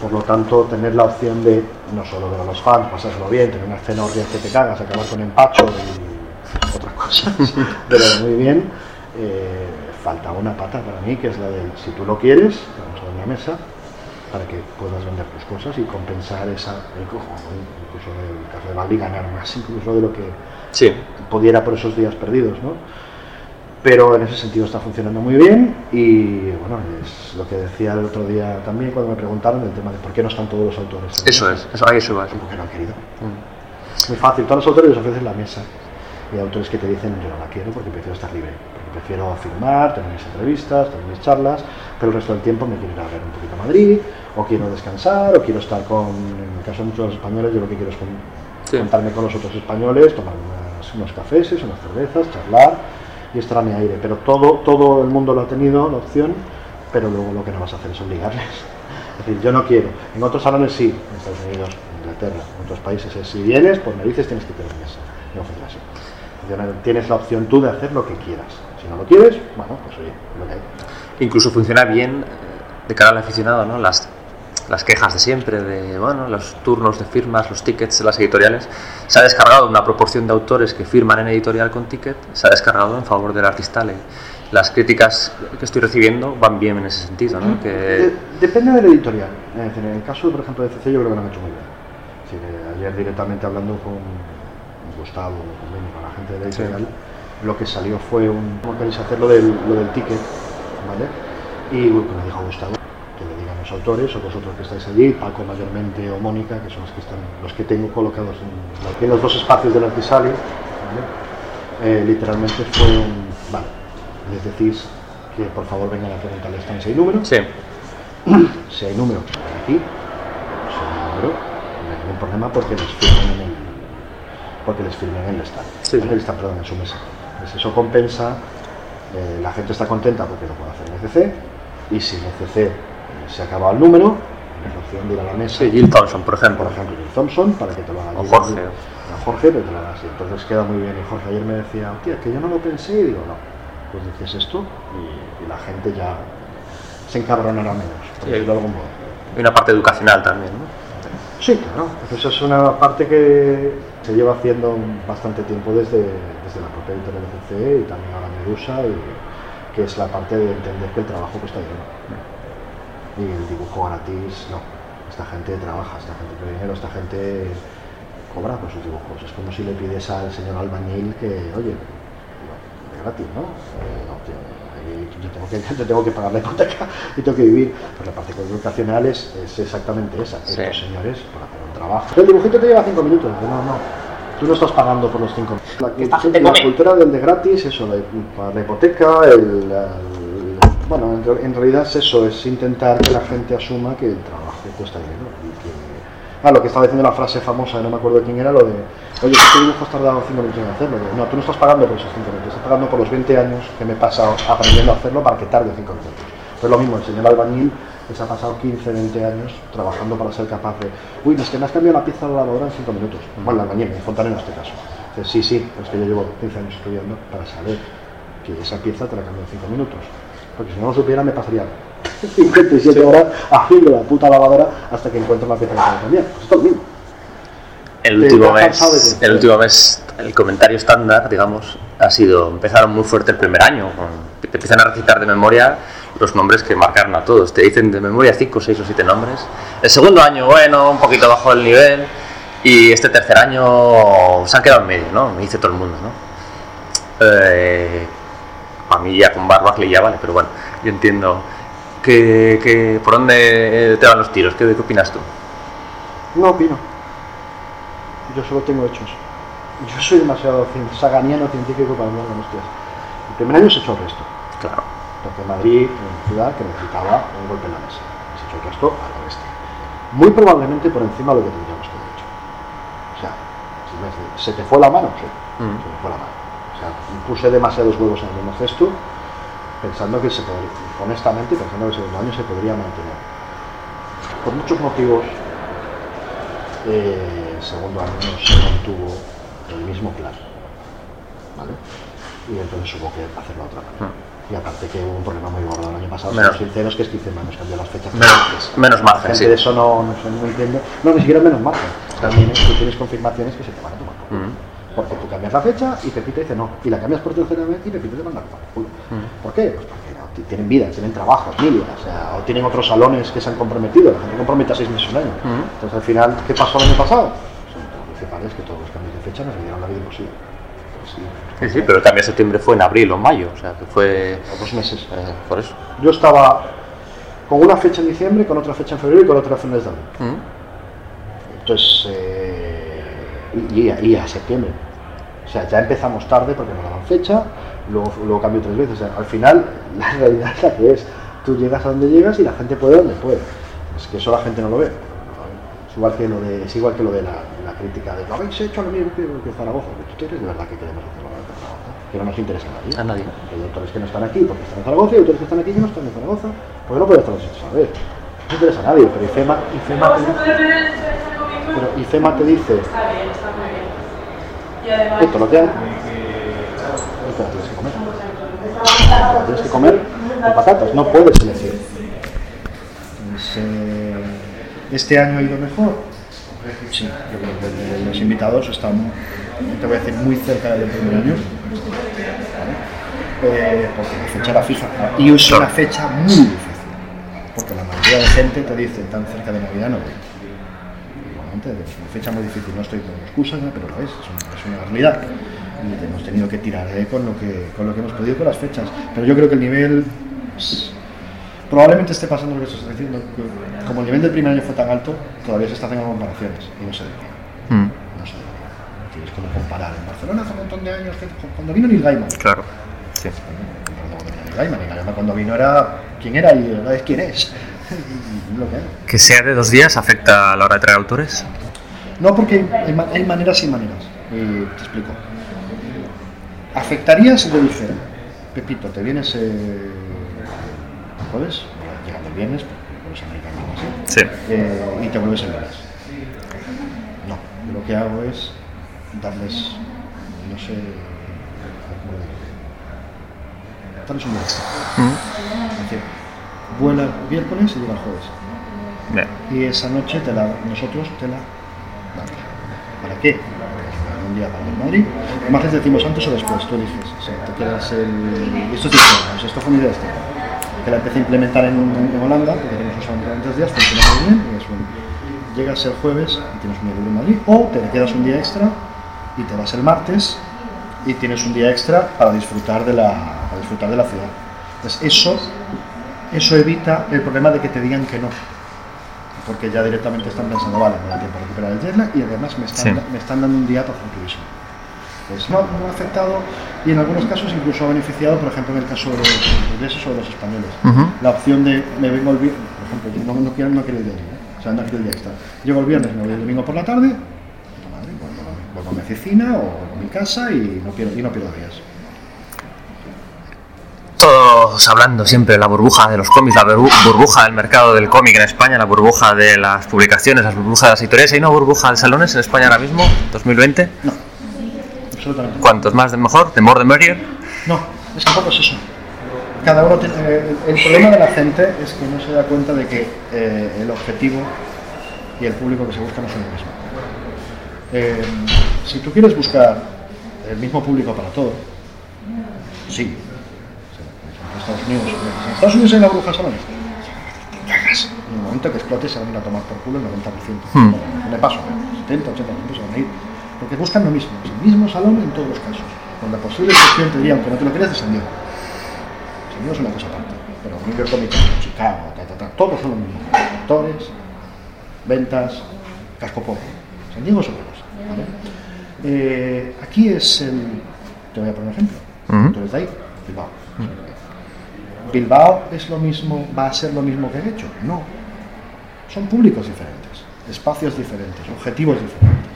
Por lo tanto, tener la opción de no solo ver a los fans, pasárselo bien, tener una escena horrible que te cagas, acabar con empacho y otras cosas, (laughs) pero muy bien, eh, falta una pata para mí, que es la de si tú lo quieres, vamos a dar una mesa para que puedas vender tus cosas y compensar esa, incluso incluso en el caso de Bali, ganar más incluso de lo que Sí. pudiera por esos días perdidos, ¿no? Pero en ese sentido está funcionando muy bien y bueno, es lo que decía el otro día también cuando me preguntaron del tema de por qué no están todos los autores. en Eso es, eso, ahí eso va. Porque no han querido. Muy fácil, todos los autores les ofrecen la mesa. Y hay autores que te dicen, yo no la quiero porque prefiero estar libre, porque prefiero firmar, tener mis entrevistas, tener mis charlas, pero el resto del tiempo me quiero ir a ver un poquito a Madrid, o quiero descansar, o quiero estar con, en el caso de muchos españoles, yo lo que quiero es con- Sí. juntarme con los otros españoles, tomar unas- unos cafés, unas cervezas, charlar y estar a mi aire. Pero todo, todo el mundo lo ha tenido, la opción, pero luego lo que no vas a hacer es obligarles. Es decir, yo no quiero. En otros salones sí, en Estados Unidos, en Inglaterra, en otros países es si vienes, por narices tienes que tener mesa. No funciona así. Tienes la opción tú de hacer lo que quieras. Si no lo quieres, bueno, pues oye, lo que hay. Incluso funciona bien eh, de cara al aficionado, ¿no? Las, las quejas de siempre, de bueno, los turnos de firmas, los tickets, las editoriales. Se ha descargado una proporción de autores que firman en editorial con ticket, se ha descargado en favor del artista. Las críticas que estoy recibiendo van bien en ese sentido, ¿no? Que, De- depende del editorial. En el caso, por ejemplo, de CC, yo creo que lo han hecho muy bien. Decir, eh, ayer directamente hablando con Gustavo, con Benny, con la gente de la Sí. editorial, lo que salió fue un. ¿Cómo queréis hacer lo del, lo del ticket? ¿Vale? Y bueno, me dijo Gustavo los autores o vosotros que estáis allí, Paco mayormente o Mónica, que son los que están, los que tengo colocados en, en los dos espacios del Artisali, ¿vale? Eh, literalmente fue un, vale, les decís que por favor vengan a preguntarle están si hay número. Sí. Si hay número, aquí, si hay número, no hay ningún problema porque les firmen en el, porque les firmen en el stand, Sí, ¿vale? sí. Está, perdón, en su mesa. Pues eso compensa, eh, la gente está contenta porque lo puede hacer en ECC y si en ECC se acaba el número, la opción de ir a la mesa. Sí, Jill Thompson, por ejemplo. Por ejemplo, Jill Thompson, para que te lo haga O Jorge. a Jorge, pero te lo haga así. Entonces queda muy bien. Y Jorge ayer me decía, tía, que yo no lo pensé. Y digo, no, pues dices esto y, y la gente ya se encabronará menos, por Sí. decirlo de algún modo. Y una parte educacional también, ¿no? Sí, claro. Pues es una parte que se lleva haciendo bastante tiempo desde, desde la propia editorial de CC y también ahora Medusa, y, que es la parte de entender que el trabajo cuesta dinero. Y el dibujo gratis, no. Esta gente trabaja, esta gente tiene dinero, esta gente cobra por sus dibujos. Es como si le pides al señor albañil que, oye, no, de gratis, ¿no? Eh, no, ahí yo tengo que, (laughs) yo tengo que pagar la hipoteca y tengo que vivir. Pues la parte educacional es, es exactamente esa. Sí. Estos señores, por hacer un trabajo. El dibujito te lleva cinco minutos. No, no. Tú no estás pagando por los cinco minutos. La, la cultura del de gratis, eso, la, para la hipoteca, el, el- bueno, en, re- en realidad es eso, es intentar que la gente asuma que el trabajo cuesta dinero. Y que, ah, lo que estaba diciendo la frase famosa, no me acuerdo quién era, lo de, oye, este dibujo has tardado cinco minutos en hacerlo. No, tú no estás pagando por esos cinco minutos, estás pagando por los 20 años que me he pasado aprendiendo a hacerlo para que tarde cinco minutos. Pues lo mismo, el señor albañil se ha pasado 15, 20 años trabajando para ser capaz de, uy, es que me has cambiado la pieza de la lavadora en 5 minutos. Bueno, el albañil, el fontanero en este caso. Dice, sí, sí, es que yo llevo 15 años estudiando para saber que esa pieza te la cambio en 5 minutos. Porque si no lo supiera me pasaría 57 horas haciendo la puta lavadora hasta que encuentro la pieza que tengo cambiar. Pues esto es lo mismo. El último mes, el último mes, el comentario estándar, digamos, ha sido, empezaron muy fuerte el primer año, con- te empiezan a recitar de memoria los nombres que marcaron a todos, te dicen de memoria 5, 6 o 7 nombres. El segundo año, bueno, un poquito bajo el nivel, y este tercer año se han quedado en medio, ¿no? Me dice todo el mundo, ¿no? Eh, a mí ya con Barbacle ya vale, pero bueno, yo entiendo que, que por dónde te van los tiros, ¿qué, qué opinas tú? No opino. Yo solo tengo hechos. Yo soy demasiado saganiano científico para hablar con hostias. El primer año se echó el resto. Claro. Porque Madrid una ciudad que necesitaba un golpe en la mesa. Se echó el resto a la bestia. Muy probablemente por encima de lo que tendríamos que haber hecho. O sea, ¿se te fue la mano? Sí, Mm. se me fue la mano. Puse demasiados huevos en el mismo cesto pensando que se podría, honestamente, pensando que el segundo año se podría mantener. Por muchos motivos, eh, el segundo año no se mantuvo el mismo plan. ¿Vale? Y entonces hubo que hacerlo otra manera. Y aparte que hubo un problema muy gordo el año pasado, Menos- sinceros, que es que Izema nos cambió las fechas. Menos- antes. menos margen, La gente sí. de eso no, no, no entiende. No, ni siquiera menos margen. También es que tienes confirmaciones que se te van a tomar culo. Porque tú cambias la fecha y Pepito dice no. Y la cambias por tercera vez y Pepito te manda por culo. ¿Por qué? Pues porque no, tienen vida, tienen trabajo, familia, o sea, o tienen otros salones que se han comprometido. La gente compromete a seis meses un año. Entonces al final, ¿qué pasó el año pasado? Pues, lo principal es que todos los cambios de fecha nos dieron la vida imposible. Pues sí. Sí, sí, pero el cambio de septiembre fue en abril o en mayo, o sea, que fue... dos meses. Eh, por eso. Yo estaba con una fecha en diciembre, con otra fecha en febrero y con otra a finales de abril. Entonces, eh, y, y a- y a septiembre. O sea, ya empezamos tarde porque no daban fecha, luego, luego cambió tres veces. O sea, al final, (laughs) la realidad es la que es. Tú llegas a donde llegas y la gente puede donde puede. Es que eso la gente no lo ve. Es igual que lo de, es igual que, lo de la, la crítica de no habéis hecho lo mismo que, que Zaragoza. ¿Tú crees de verdad que queremos hacerlo que Zaragoza? Que no nos interesa a nadie. A nadie. Hay autores que no están aquí porque están en Zaragoza y autores que están aquí que no están en Zaragoza. Porque no puede estar los hechos a ver. No interesa a nadie, pero IFEMA, IFEMA, te, pero IFEMA te dice esto lo que hay. Esto tienes que comer. Tienes que comer con patatas, no puedes elegir. Pues, eh, este año ha ido mejor. Sí, yo creo que los invitados están, te voy a decir, muy cerca del primer año. Eh, porque la fecha era fija. Y es una fecha muy difícil. Porque la mayoría de gente te dice tan cerca de Navidad no voy. Igualmente, es una fecha muy difícil, no estoy dando excusas, ¿no? pero lo es, es una, es una realidad. Y hemos tenido que tirar eh, con, lo que, con lo que hemos podido con las fechas. Pero yo creo que el nivel, Probablemente esté pasando lo que estás diciendo, que como el nivel del primer año fue tan alto, todavía se está haciendo comparaciones y no se debería. Mm. No se debería. Tienes como comparar. En Barcelona hace un montón de años, que, cuando vino Neil Gaiman. Claro. Sí. Cuando vino Neil Gaiman, Neil Gaiman cuando vino era quién era y ahora es quién es. Que hay. ¿Que sea de dos días afecta a la hora de traer autores? No, porque hay, ma- hay maneras y maneras. Y te explico. Afectaría si te dijera, Pepito, te vienes eh, el jueves, llegando el viernes, porque así, Sí. eh, y te vuelves el lunes. No, lo que hago es darles, no sé, darles un extra. Vuela el miércoles y llega el jueves. Bien. Y esa noche te la, nosotros te la damos. ¿Para qué? Un día para el Madrid. Les decimos antes o después, tú eliges. O sea, te quedas el... Esto es diferente, esto fue una idea de este. Que la empecé a implementar en, en Holanda, porque tenemos un salón durante tres días, funciona muy bien, y es un, llegas el jueves y tienes un día en Madrid, o te quedas un día extra y te vas el martes y tienes un día extra para disfrutar de la, para disfrutar de la ciudad. Entonces, eso, eso evita el problema de que te digan que no porque ya directamente están pensando, vale, me da tiempo a recuperar el jet lag y además me están, Sí. me están dando un día para hacer turismo. Pues no, no ha afectado y en algunos casos incluso ha beneficiado, por ejemplo, en el caso de los ingleses o de los españoles. La opción de me vengo el viernes, por ejemplo, yo no, no quiero, no quiero el día ¿eh? o sea, no quiero el día extra. Llego el viernes, me voy el domingo por la tarde, madre, vuelvo, a- vuelvo a mi oficina o a mi casa y no pierdo, y no pierdo días. Todos hablando siempre de la burbuja de los cómics, la burbu- burbuja del mercado del cómic en España, la burbuja de las publicaciones, la burbuja de las editoriales. ¿Hay una burbuja de salones en España ahora mismo, 2020? Absolutamente. ¿Cuántos más de mejor? ¿De more the merrier? No, es que tampoco es eso. Cada uno tiene, eh, el problema de la gente es que no se da cuenta de que eh, el objetivo y el público que se busca no son el mismo. Eh, si tú quieres buscar el mismo público para todo, sí. Estados Unidos, en Estados Unidos hay la bruja. Te cagas. En el momento que explote se van a ir a tomar por culo el 90%. Hmm. No me paso, ¿eh? 70, 80% se van a ir. Porque buscan lo mismo, es el mismo salón en todos los casos. Con la posible excepción, te diría, aunque no te lo creas, de San Diego. San Diego es una cosa aparte. Pero New York Comic Con, Chicago, ta, ta, ta, todos son lo mismo. Actores, ventas, casco poco. San Diego es otra cosa. ¿vale? Eh, aquí es el. Te voy a poner un ejemplo. Ujú. Tú eres de ahí, Bilbao. Bilbao es lo mismo, va a ser lo mismo que he hecho. No. Son públicos diferentes, espacios diferentes, objetivos diferentes.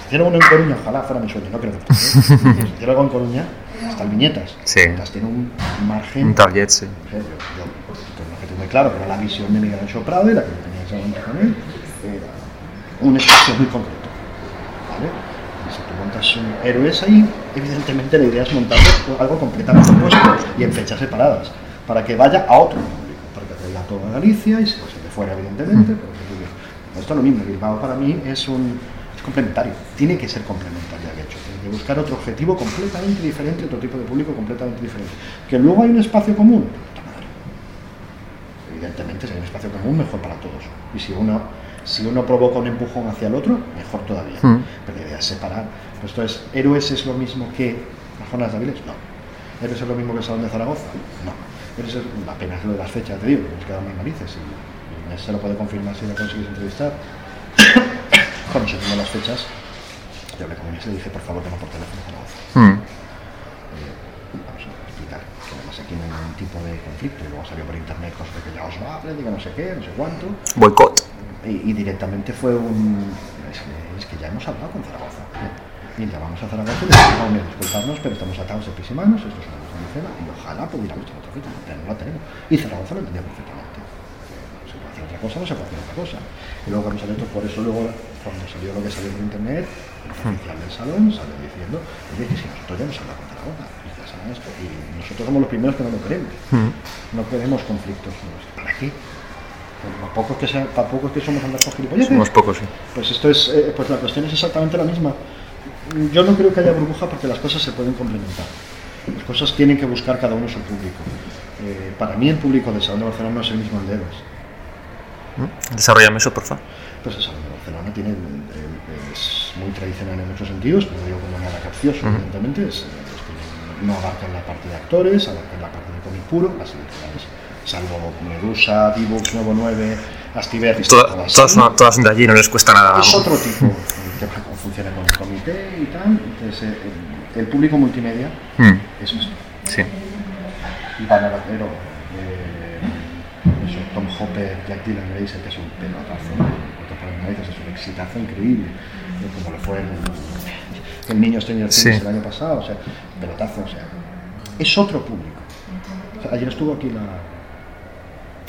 Si hiciera uno en Coruña, ojalá fuera mi sueño, no creo que. ¿eh? Si hiciera algo en Coruña, hasta el viñetas. Sí. Viñetas tiene un margen. Un target, sí. Yo, tengo muy claro, pero la visión de Miguel Ancho Prado y la que tenía en ese momento con él, era un espacio muy concreto. ¿vale? Si tú montas héroes ahí, evidentemente la idea es montar algo completamente opuesto y en fechas separadas, para que vaya a otro público, para que traiga a toda Galicia y se pues, de fuera, evidentemente. pero que tú digas, Esto es lo mismo, Bilbao para mí es un es complementario, tiene que ser complementario de hecho, tiene que buscar otro objetivo completamente diferente, otro tipo de público completamente diferente. Que luego hay un espacio común, evidentemente si hay un espacio común mejor para todos. Y si uno, si uno provoca un empujón hacia el otro, mejor todavía. Mm. Pero la idea es separar. Pues entonces, ¿héroes es lo mismo que las zonas de Avilés? No. ¿Héroes es lo mismo que el Salón de Zaragoza? No. ¿Héroes es apenas lo de las fechas, te digo, nos quedan más narices y, y se lo puede confirmar si lo consigues entrevistar. (coughs) Cuando se las fechas, yo con Inés y le dije, por favor, llama por teléfono a Zaragoza. Mm. Vamos a explicar que además aquí no hay ningún tipo de conflicto y luego salió por internet cosas de que ya os va, que no sé qué, no sé cuánto. Boicot. Y, y directamente fue un. Es que, es que ya hemos hablado con Zaragoza. Y llamamos a Zaragoza y le dijimos, "Mira, disculparnos, pero estamos atados de pies y manos, esto es una y ojalá pudiéramos tener otra fecha, pero no la tenemos. Y Zaragoza lo entendía perfectamente. No se puede hacer otra cosa, no se puede hacer otra cosa. Y luego cuando salió, por eso luego, cuando salió lo que salió por internet, el oficial del salón salió diciendo, oye, que si nosotros ya hemos hablado con Zaragoza, y nosotros somos los primeros que no lo queremos. Mm. No queremos conflictos. ¿Para qué? Para pocos que, sea, para pocos que somos andar con gilipolleces. Somos pocos, sí. Pues esto es, eh, pues la cuestión es exactamente la misma. Yo no creo que haya burbuja porque las cosas se pueden complementar. Las cosas tienen que buscar cada uno su público. Eh, para mí el público del Salón de Barcelona no es el mismo el de. Mm. Desarrollame eso, por favor. Pues el Salón de Barcelona tiene, el- el- es muy tradicional en muchos sentidos, pero digo como nada capcioso, Ujú. evidentemente. Es, no abarcan la parte de actores, abarcan la parte de cómic puro, las editoriales. salvo Medusa, Dibux, Nuevo 9, Astiber, Todas, todas, son, todas de allí, no les cuesta nada. es otro tipo que funciona con el comité y tal. Entonces, eh, el, el público multimedia Mm. Esto. Sí. Y Van Abatero, eh, eso, Tom Hopper, Jack Dylan Grazer, que es un pelotazo, otro por las narices, es un exitazo increíble, como lo fue el, el niño Stranger Sí. el año pasado, o sea, pelotazo, o sea, es otro público. O sea, ayer estuvo aquí la,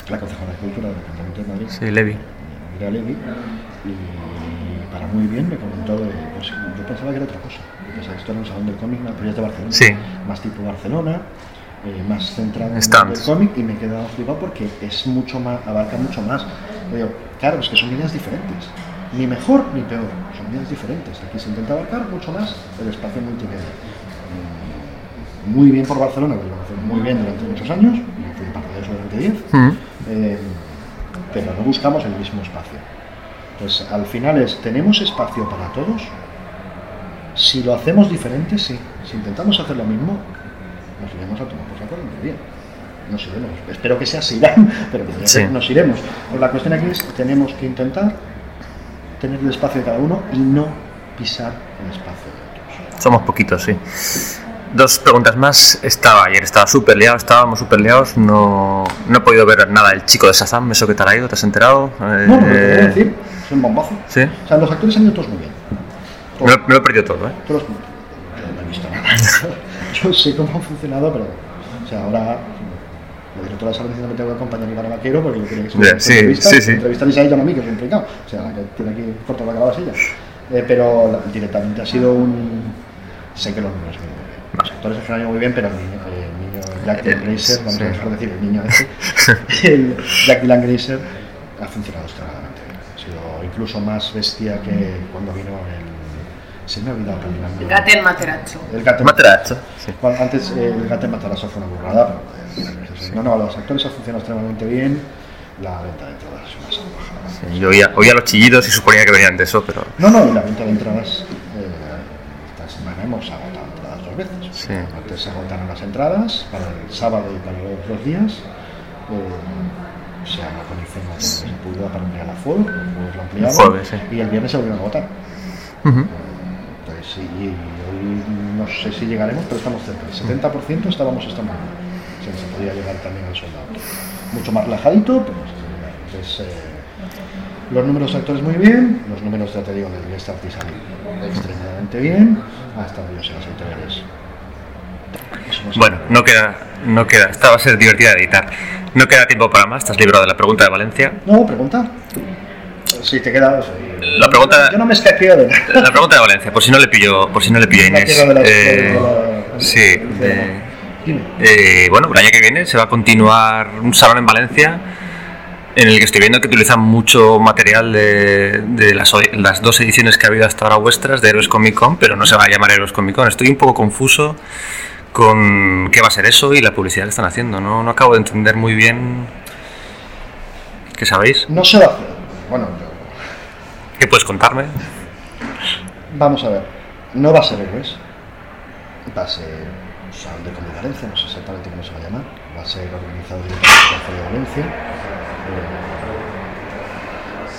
la concejala de Cultura del Ayuntamiento de Madrid, Sí, Levi. Andrea Levy, y para muy bien me comentó de, pues, yo pensaba que era otra cosa, pensaba que esto era un salón del cómic, es de Barcelona, Sí. más tipo Barcelona, eh, más centrado en el cómic y me he quedado flipado porque es mucho más, abarca mucho más. Yo digo, claro, es que son líneas diferentes, ni mejor ni peor, son líneas diferentes. Aquí se intenta abarcar mucho más el espacio multimedia. Mm, Muy bien por Barcelona, que lo hace muy bien durante muchos años, fui parte de eso durante 10, Mm. eh, pero no buscamos el mismo espacio. Entonces, al final es, ¿tenemos espacio para todos? Si lo hacemos diferente, sí. Si intentamos hacer lo mismo, nos iremos a tomar por saco el día. Nos iremos. Espero que sea así, (laughs) pero que Sí. nos iremos. Pues la cuestión aquí es, tenemos que intentar tener el espacio de cada uno y no pisar el espacio de otros. Somos poquitos, sí. Dos preguntas más. Estaba ayer, estaba súper liado, estábamos súper liados. No, no he podido ver nada del chico de Shazam, eso que te ha ido, ¿te has enterado? Eh, No, pero te voy a decir, es un bombazo. Sí. O sea, los actores han ido todos muy bien. Me lo, me lo he perdido todo, ¿eh? Todos, no he visto nada. (laughs) Yo sé cómo ha funcionado, pero o sea, ahora la directora de dice que tengo que acompañar a Iván Vaquero porque yo quería que se Ya, me sí, entrevista, sí, sí. a ella no a mí, que es pringao. O sea, que tiene aquí corto la calabacilla. Eh, pero la- directamente ha sido un. Sé que los números bien. Los actores han muy bien, pero el niño, eh, el niño Jack Dylan Grazer, vamos a dejar de decir el niño este, (laughs) el Jack Dylan Grazer ha funcionado extremadamente bien. Ha sido incluso más bestia que cuando vino el. Se me ha olvidado el nombre. Gaten Materazzo. El gato Materazzo, sí. Bueno, antes eh, el gato Matarazzo fue una burrada, pero eh, no, no, los actores han funcionado extremadamente bien. La venta de entradas es una salvajada. Sí, yo oía, oía los chillidos y suponía que venían de eso, pero. No, no, y la venta de entradas eh, esta semana hemos agotado entradas dos veces. Sí. Antes se agotaron las entradas para el sábado y para los otros días. Eh, se habla con IFEMA que se pudo para ampliar la FUE, los juegos lo ampliaron, jueves, sí. y el viernes se volvieron a agotar. Ujú. Entonces, sí, y hoy no sé si llegaremos, pero estamos cerca. El 70% estábamos esta mañana. O sea, se podía llegar también al soldado. Mucho más relajadito, pero se puede llegar. Entonces, eh, los números de actores muy bien, los números, ya te digo, del guest extremadamente bien, hasta yo sé las editoriales. No sé. Bueno, no queda, no queda. Esta va a ser divertida de editar. No queda tiempo para más. Estás librado de la pregunta de Valencia. No, pregunta. Si te quedas. La pregunta, Yo no me de nada. la pregunta de Valencia, por si no le pillo, por si no le pillo a Inés. tierra de la- Eh, de la- sí. de- Dime. eh, bueno, el año que viene se va a continuar un salón en Valencia en el que estoy viendo que utilizan mucho material de, de las, las dos ediciones que ha habido hasta ahora vuestras de Héroes Comic Con, pero no se va a llamar Héroes Comic Con. Estoy un poco confuso con qué va a ser eso y la publicidad que están haciendo. No, no acabo de entender muy bien. ¿Qué sabéis? No se va a hacer. Bueno, ¿Qué puedes contarme? Vamos a ver, no va a ser héroes, va a ser Salón de Comedia Valencia, no sé exactamente cómo se va a llamar, va a ser organizado directamente por de Valencia.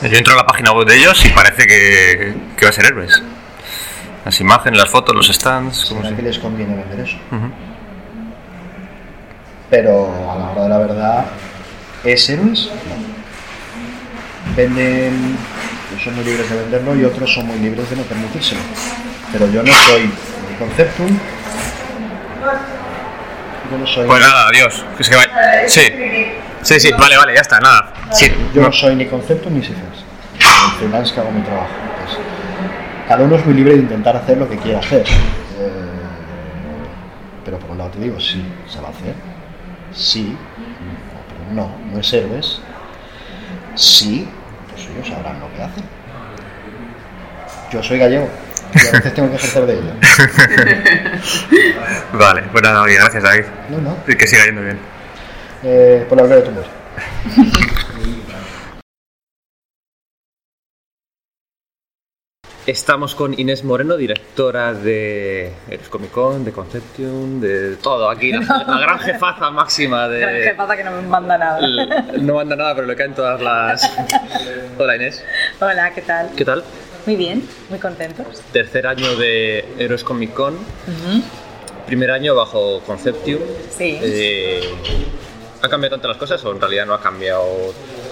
Yo entro a la página web de ellos y parece que, que va a ser Héroes. Las imágenes, las fotos, los stands. como ¿Será que les conviene vender eso? Pero a la hora de la verdad, ¿es héroes? No. Venden, son muy libres de venderlo y otros son muy libres de no permitírselo. Pero yo no soy ni Conceptum, yo no soy... Pues nada, adiós. Que se vaya. Sí. Sí, sí, vale, vale, ya está, nada. Sí. Yo no soy ni concepto ni cifras. Freelance que hago mi trabajo. Entonces, cada uno es muy libre de intentar hacer lo que quiera hacer. Eh, pero por un lado te digo, sí, se va a hacer. Sí, no, pero no, no es héroes. Sí, pues ellos sabrán lo que hacen. Yo soy gallego y a veces tengo que ejercer de ello. (laughs) Vale, pues nada, oye, gracias, David. No, no. Y que siga yendo bien. Eh, por la gloria de tu mujer. (laughs) Estamos con Inés Moreno, directora de Eres Comic Con, de Conception, de todo aquí, la, la (laughs) gran jefaza máxima de... Gran jefaza que no me manda nada. No manda nada, pero le caen todas las... Hola Inés, Hola, ¿qué tal? ¿qué tal? Muy bien, muy contentos. Tercer año de Héroes Comic Con, primer año bajo Conception. Sí. Eh, ¿Han cambiado tanto las cosas o en realidad no ha cambiado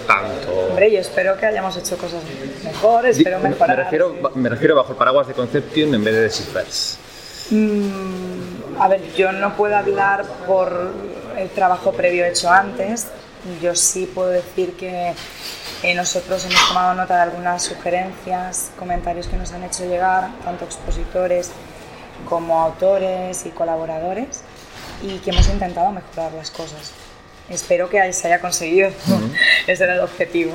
tanto? Hombre, yo espero que hayamos hecho cosas mejores, espero me, mejorar. refiero, me refiero bajo el paraguas de Conception en vez de Decifers. Mm, a ver, yo no puedo hablar por el trabajo previo hecho antes. Yo sí puedo decir que eh, nosotros hemos tomado nota de algunas sugerencias, comentarios que nos han hecho llegar, tanto expositores como autores y colaboradores, y que hemos intentado mejorar las cosas. Espero que se haya conseguido. (laughs) Ese era el objetivo.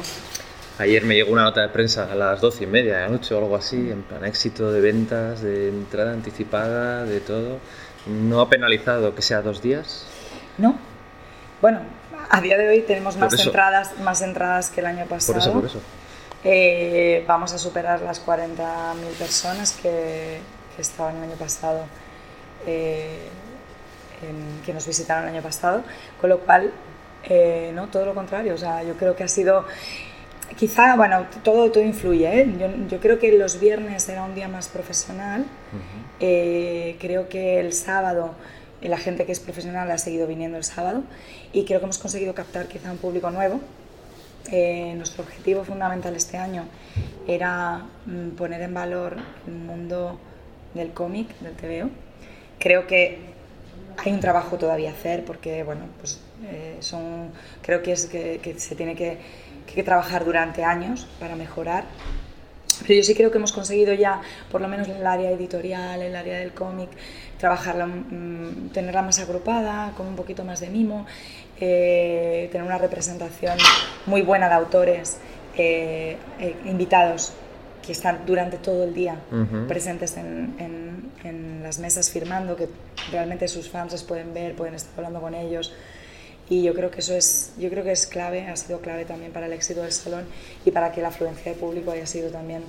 Ayer me llegó una nota de prensa a las doce y media de la noche o algo así, en plan éxito de ventas, de entrada anticipada, de todo. ¿No ha penalizado que sea dos días? ¿No? Bueno, a día de hoy tenemos Por más eso. entradas, más entradas que el año pasado. Por eso, por eso. Eh, vamos a superar las 40.000 personas que, que estaban el año pasado, eh, que nos visitaron el año pasado, con lo cual, eh, no, todo lo contrario, o sea, yo creo que ha sido, quizá, bueno, todo, todo influye, ¿eh? yo, yo creo que los viernes era un día más profesional, eh, creo que el sábado la gente que es profesional ha seguido viniendo el sábado y creo que hemos conseguido captar quizá un público nuevo. Eh, nuestro objetivo fundamental este año era mm, poner en valor el mundo del cómic, del TVO. Creo que hay un trabajo todavía a hacer porque, bueno, pues eh, son, creo que, es que, se tiene que, trabajar durante años para mejorar. Pero yo sí creo que hemos conseguido ya, por lo menos en el área editorial, en el área del cómic, trabajarla, mm, tenerla más agrupada, con un poquito más de mimo, eh, tener una representación muy buena de autores eh, invitados que están durante todo el día Ujú. presentes en, en- en las mesas firmando, que realmente sus fans les pueden ver, pueden estar hablando con ellos. Y yo creo que eso es, yo creo que es clave, ha sido clave también para el éxito del salón y para que la afluencia de público haya sido también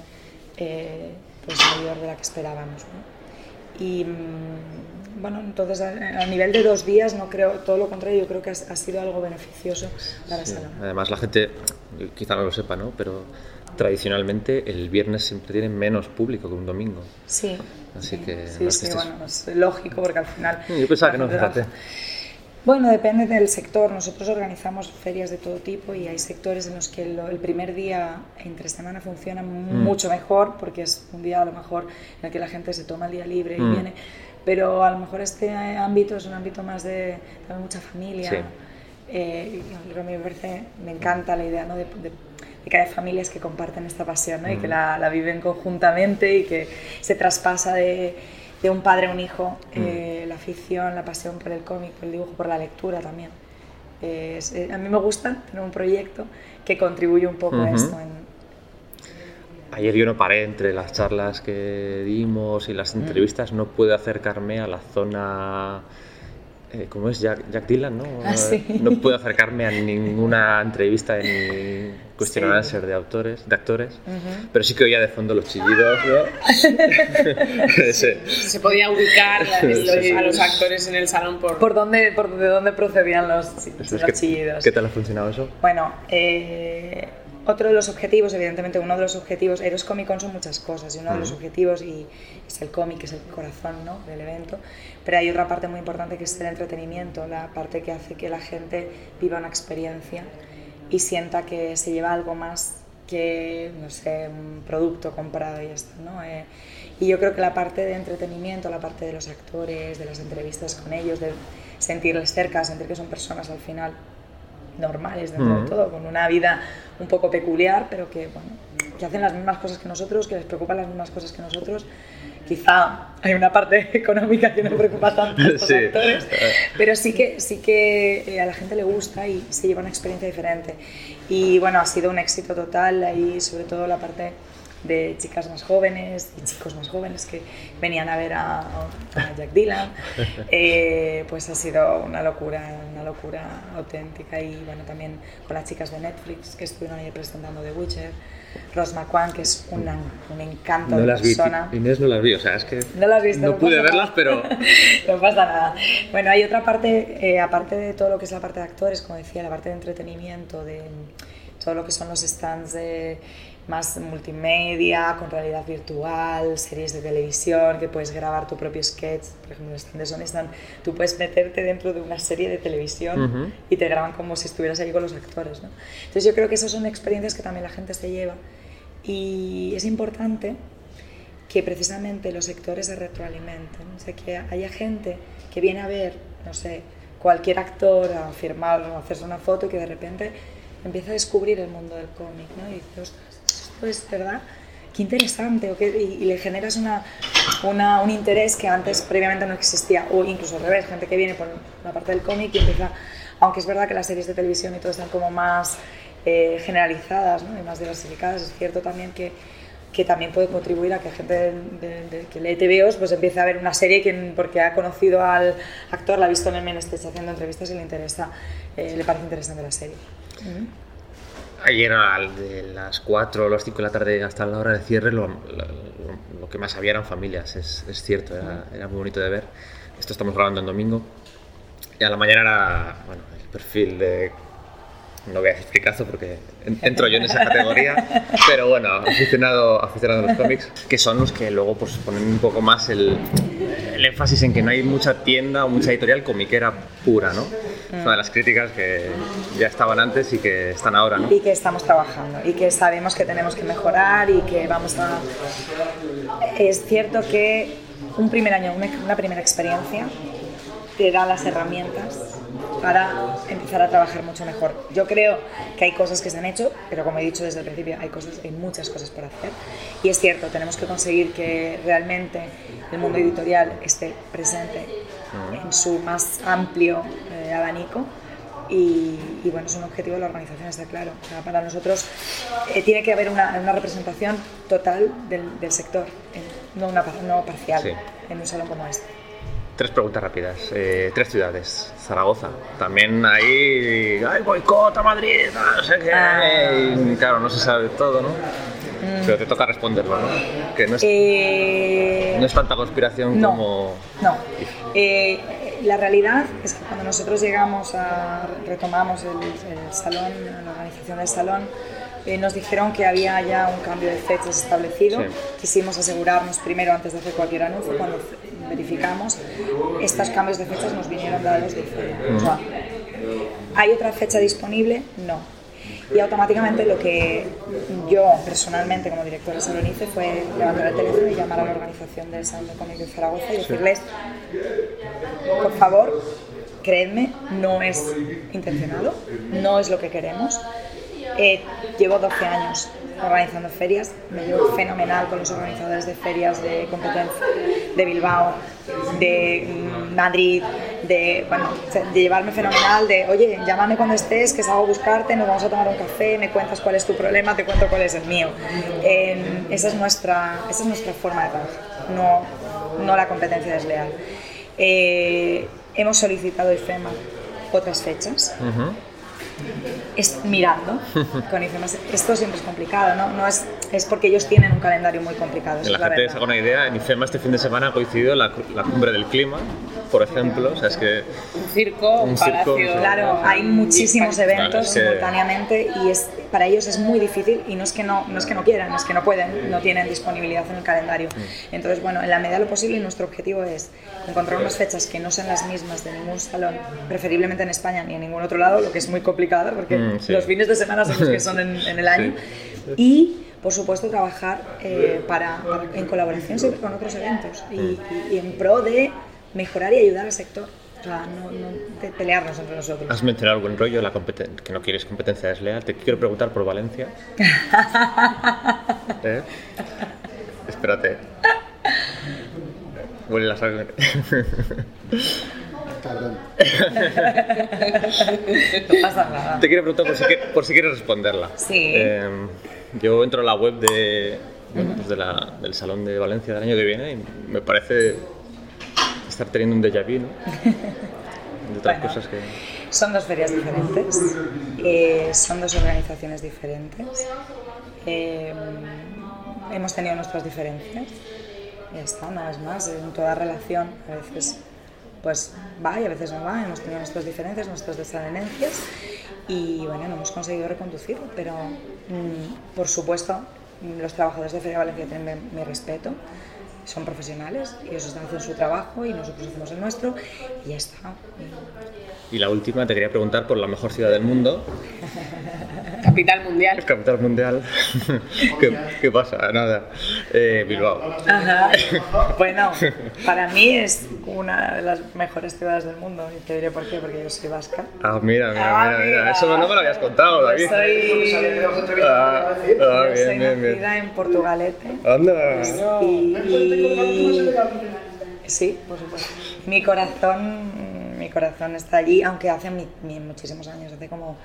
eh, pues mayor de la que esperábamos. ¿no? Y mm, bueno, entonces a, nivel de dos días no creo, todo lo contrario, yo creo que ha, sido algo beneficioso para el Sí. salón. Además la gente, quizá no lo sepa, ¿no? Pero tradicionalmente el viernes siempre tiene menos público que un domingo. Sí. Así que... Sí, no sí, estés- bueno, es lógico porque al final... Yo pensaba que no, fíjate. Bueno, depende del sector. Nosotros organizamos ferias de todo tipo y hay sectores en los que lo- el primer día entre semana funciona Mm. mucho mejor porque es un día a lo mejor en el que la gente se toma el día libre y Mm. viene. Pero a lo mejor este ámbito es un ámbito más de también mucha familia. Sí. Eh, y a mí me parece, me encanta la idea ¿no? de, de- de que haya familias que comparten esta pasión ¿no? y que Mm. la, la viven conjuntamente y que se traspasa de, de un padre a un hijo eh, la afición, la pasión por el cómic, por el dibujo, por la lectura también. Eh, es- eh, a mí me gusta tener un proyecto que contribuye un poco a esto. en- Ayer yo no paré entre las charlas que dimos y Mm. las entrevistas, no pude acercarme a la zona... eh, ¿Cómo es? Jack, Jack Dylan, ¿no? Ah, sí. No pude acercarme a ninguna entrevista ni question and Sí. answer de autores, de actores, pero sí que oía de fondo los chillidos, ¿no? (laughs) Se podía ubicar a los, Sí. a los actores en el salón por... ¿Por dónde, por de dónde procedían los, los que- chillidos? ¿Qué tal ha funcionado eso? Bueno, eh, otro de los objetivos, evidentemente uno de los objetivos, Eros Comic Con son muchas cosas y uno de los objetivos y es el cómic, es el corazón ¿no? del evento, pero hay otra parte muy importante que es el entretenimiento, la parte que hace que la gente viva una experiencia y sienta que se lleva algo más que, no sé, un producto comprado y ya está, ¿no? Eh, y yo creo que la parte de entretenimiento, la parte de los actores, de las entrevistas con ellos, de sentirles cerca, sentir que son personas al final normales dentro de Ujú. todo, con una vida un poco peculiar, pero que, bueno, que hacen las mismas cosas que nosotros, que les preocupan las mismas cosas que nosotros. Quizá hay una parte (laughs) económica que no preocupa tanto a estos Sí. actores, pero sí que, sí que eh, a la gente le gusta y se lleva una experiencia diferente. Y bueno, ha sido un éxito total ahí, sobre todo la parte de chicas más jóvenes y chicos más jóvenes que venían a ver a, a Jack Dylan. (laughs) Eh, pues ha sido una locura, una locura auténtica y bueno, también con las chicas de Netflix que estuvieron ahí presentando The Witcher. Rose McQuan, que es una, un encanto No de las vi, persona. Inés no las vi, o sea, es que No las visto, no no pude verlas, nada. pero (laughs) no pasa nada. Bueno, hay otra parte, eh, aparte de todo lo que es la parte de actores, como decía, la parte de entretenimiento, de todo lo que son los stands de más multimedia, con realidad virtual, series de televisión, que puedes grabar tu propio sketch, por ejemplo, el stand tú puedes meterte dentro de una serie de televisión Ujú. y te graban como si estuvieras ahí con los actores, ¿no? Entonces yo creo que esas son experiencias que también la gente se lleva y es importante que precisamente los sectores se retroalimenten, o sea, que haya gente que viene a ver, no sé, cualquier actor a firmar o a hacerse una foto y que de repente empieza a descubrir el mundo del cómic, ¿no? Y dice, "Ostras, esto es verdad, qué interesante, o qué- y, y le generas una, una- un interés que antes previamente no existía, o incluso al revés, gente que viene por la parte del cómic y empieza, aunque es verdad que las series de televisión y todo están como más eh, generalizadas ¿no? y más diversificadas, es cierto también que que también puede contribuir a que gente de, de- de- que lee TVOs pues empiece a ver una serie que, porque ha conocido al actor, la ha visto en el Menestech haciendo entrevistas y le interesa, eh, le parece interesante la serie. Ayer de las 4 o las 5 de la tarde hasta la hora de cierre lo, lo- lo que más había eran familias, es, es cierto, era, era muy bonito de ver. Esto estamos grabando en domingo y a la mañana era bueno, el perfil de... No voy a decir fricazo porque en- entro yo en esa categoría, pero bueno, aficionado, aficionado a los cómics, que son los que luego pues, ponen un poco más el, el énfasis en que no hay mucha tienda o mucha editorial comiquera pura, ¿no? Es una de las críticas que ya estaban antes y que están ahora, ¿no? Y que estamos trabajando y que sabemos que tenemos que mejorar y que vamos a... Es cierto que un primer año, una primera experiencia, te da las herramientas para empezar a trabajar mucho mejor. Yo creo que hay cosas que se han hecho, pero como he dicho desde el principio, hay, cosas, hay muchas cosas por hacer. Y es cierto, tenemos que conseguir que realmente el mundo editorial esté presente en su más amplio eh, abanico. Y, y bueno, es un objetivo de la organización, está claro. O sea, para nosotros eh, tiene que haber una, una representación total del, del sector, en- no, una, no parcial, Sí. en un salón como este. Tres preguntas rápidas. Eh, tres ciudades. Zaragoza. También ahí. ¡Ay, boicota Madrid! No sé qué. Ah. Y, claro, no se sabe todo, ¿no? Pero te toca responderlo, ¿no? Que no es, Eh, no es tanta conspiración no. como. No. Eh, la realidad es que cuando nosotros llegamos a, retomamos el, el salón, la organización del salón, eh, nos dijeron que había ya un cambio de fechas establecido. Sí. Quisimos asegurarnos primero antes de hacer cualquier anuncio, cuando verificamos, estos cambios de fechas nos vinieron dados de fe. O sea, ¿Hay otra fecha disponible? No. Y automáticamente lo que yo personalmente como directora de Salón hice fue levantar el teléfono y llamar a la organización del Salón de Cómic de Zaragoza y Sí. decirles, por favor, creedme, no es intencionado, no es lo que queremos. Eh, llevo 12 años organizando ferias, me llevo fenomenal con los organizadores de ferias de competencia de Bilbao, de mm, Madrid, de, bueno, de llevarme fenomenal, de oye, llámame cuando estés, que salgo a buscarte, nos vamos a tomar un café, me cuentas cuál es tu problema, te cuento cuál es el mío. Eh, esa, es nuestra, esa es nuestra forma de trabajar, no, no la competencia desleal. Eh, hemos solicitado IFEMA otras fechas, es mirando con IFEMA. Esto siempre es complicado, ¿no? no es, es porque ellos tienen un calendario muy complicado. La es la gente se haga una idea, en IFEMA este fin de semana ha coincidido la, la cumbre del clima, por ejemplo. O sea, es que. Un circo, Un circo, palacio. sí. Claro, hay muchísimos Claro, eventos es que- simultáneamente y es, para ellos es muy difícil y no es, que no, no es que no quieran, es que no pueden, no tienen disponibilidad en el calendario. Mm. Entonces, bueno, en la medida de lo posible nuestro objetivo es encontrar unas fechas que no sean las mismas de ningún salón, preferiblemente en España ni en ningún otro lado, lo que es muy complicado porque Mm, sí. los fines de semana son los que son en, (laughs) en el año. Y, por supuesto, trabajar eh, para, para- en colaboración siempre con otros eventos y, y- y en pro de mejorar y ayudar al sector. O sea, no, no pelearnos entre nosotros. Has mencionado algo en rollo, la competen- que no quieres competencia desleal. Te quiero preguntar por Valencia. (laughs) ¿Eh? Espérate. Huele la sangre. Perdón. no pasa nada. Te quiero preguntar por si, por si quieres responderla. Sí. Eh, yo entro a la web de, bueno, pues de la- del Salón de Valencia del año que viene y me parece estar teniendo un déjà vu, ¿no? De otras Bueno. cosas que... Son dos ferias diferentes, eh, son dos organizaciones diferentes. eh, hemos tenido nuestras diferencias, ya está, una vez más, en toda relación a veces pues va y a veces no va, hemos tenido nuestras diferencias, nuestras desavenencias y bueno, no hemos conseguido reconducirlo, pero mm, por supuesto los trabajadores de Feria Valencia tienen mi, mi respeto, son profesionales, ellos están haciendo su trabajo y nosotros hacemos el nuestro y ya está. Y la última, te quería preguntar por la mejor ciudad del mundo, (laughs) Capital mundial. capital mundial. (laughs) ¿Qué, qué pasa? Nada. Eh, Bilbao. Ajá. Bueno, para mí es una de las mejores ciudades del mundo y te diré por qué, porque yo soy vasca. Ah, mira, mira, Ah, mira, mira. mira. Eso no me lo habías contado, David. Soy, Ah, ah, bien, soy bien, bien. nacida en Portugalete. Anda. Y, y- sí, por supuesto. Mi corazón, mi corazón está allí, aunque hace mi- mi- muchísimos años, hace como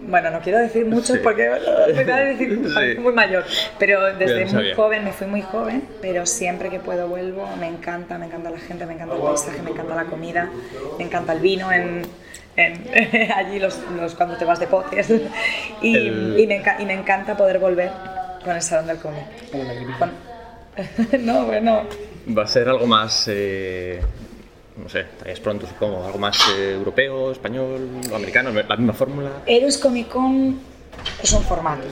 bueno, no quiero decir mucho Sí. porque me da decir Sí. parezco muy mayor, pero desde Bien, muy sabía. joven, me fui muy joven, pero siempre que puedo vuelvo, me encanta, me encanta la gente, me encanta el paisaje, me encanta la comida, me encanta el vino en, en- (laughs) allí los, los- cuando te vas de potes y, El- y me, y me encanta poder volver con el Salón del Cómic. (laughs) No, bueno, Va a ser algo más, eh, no sé, es pronto supongo, algo más eh, europeo, español, americano, la misma fórmula. Eros Comic Con es un formato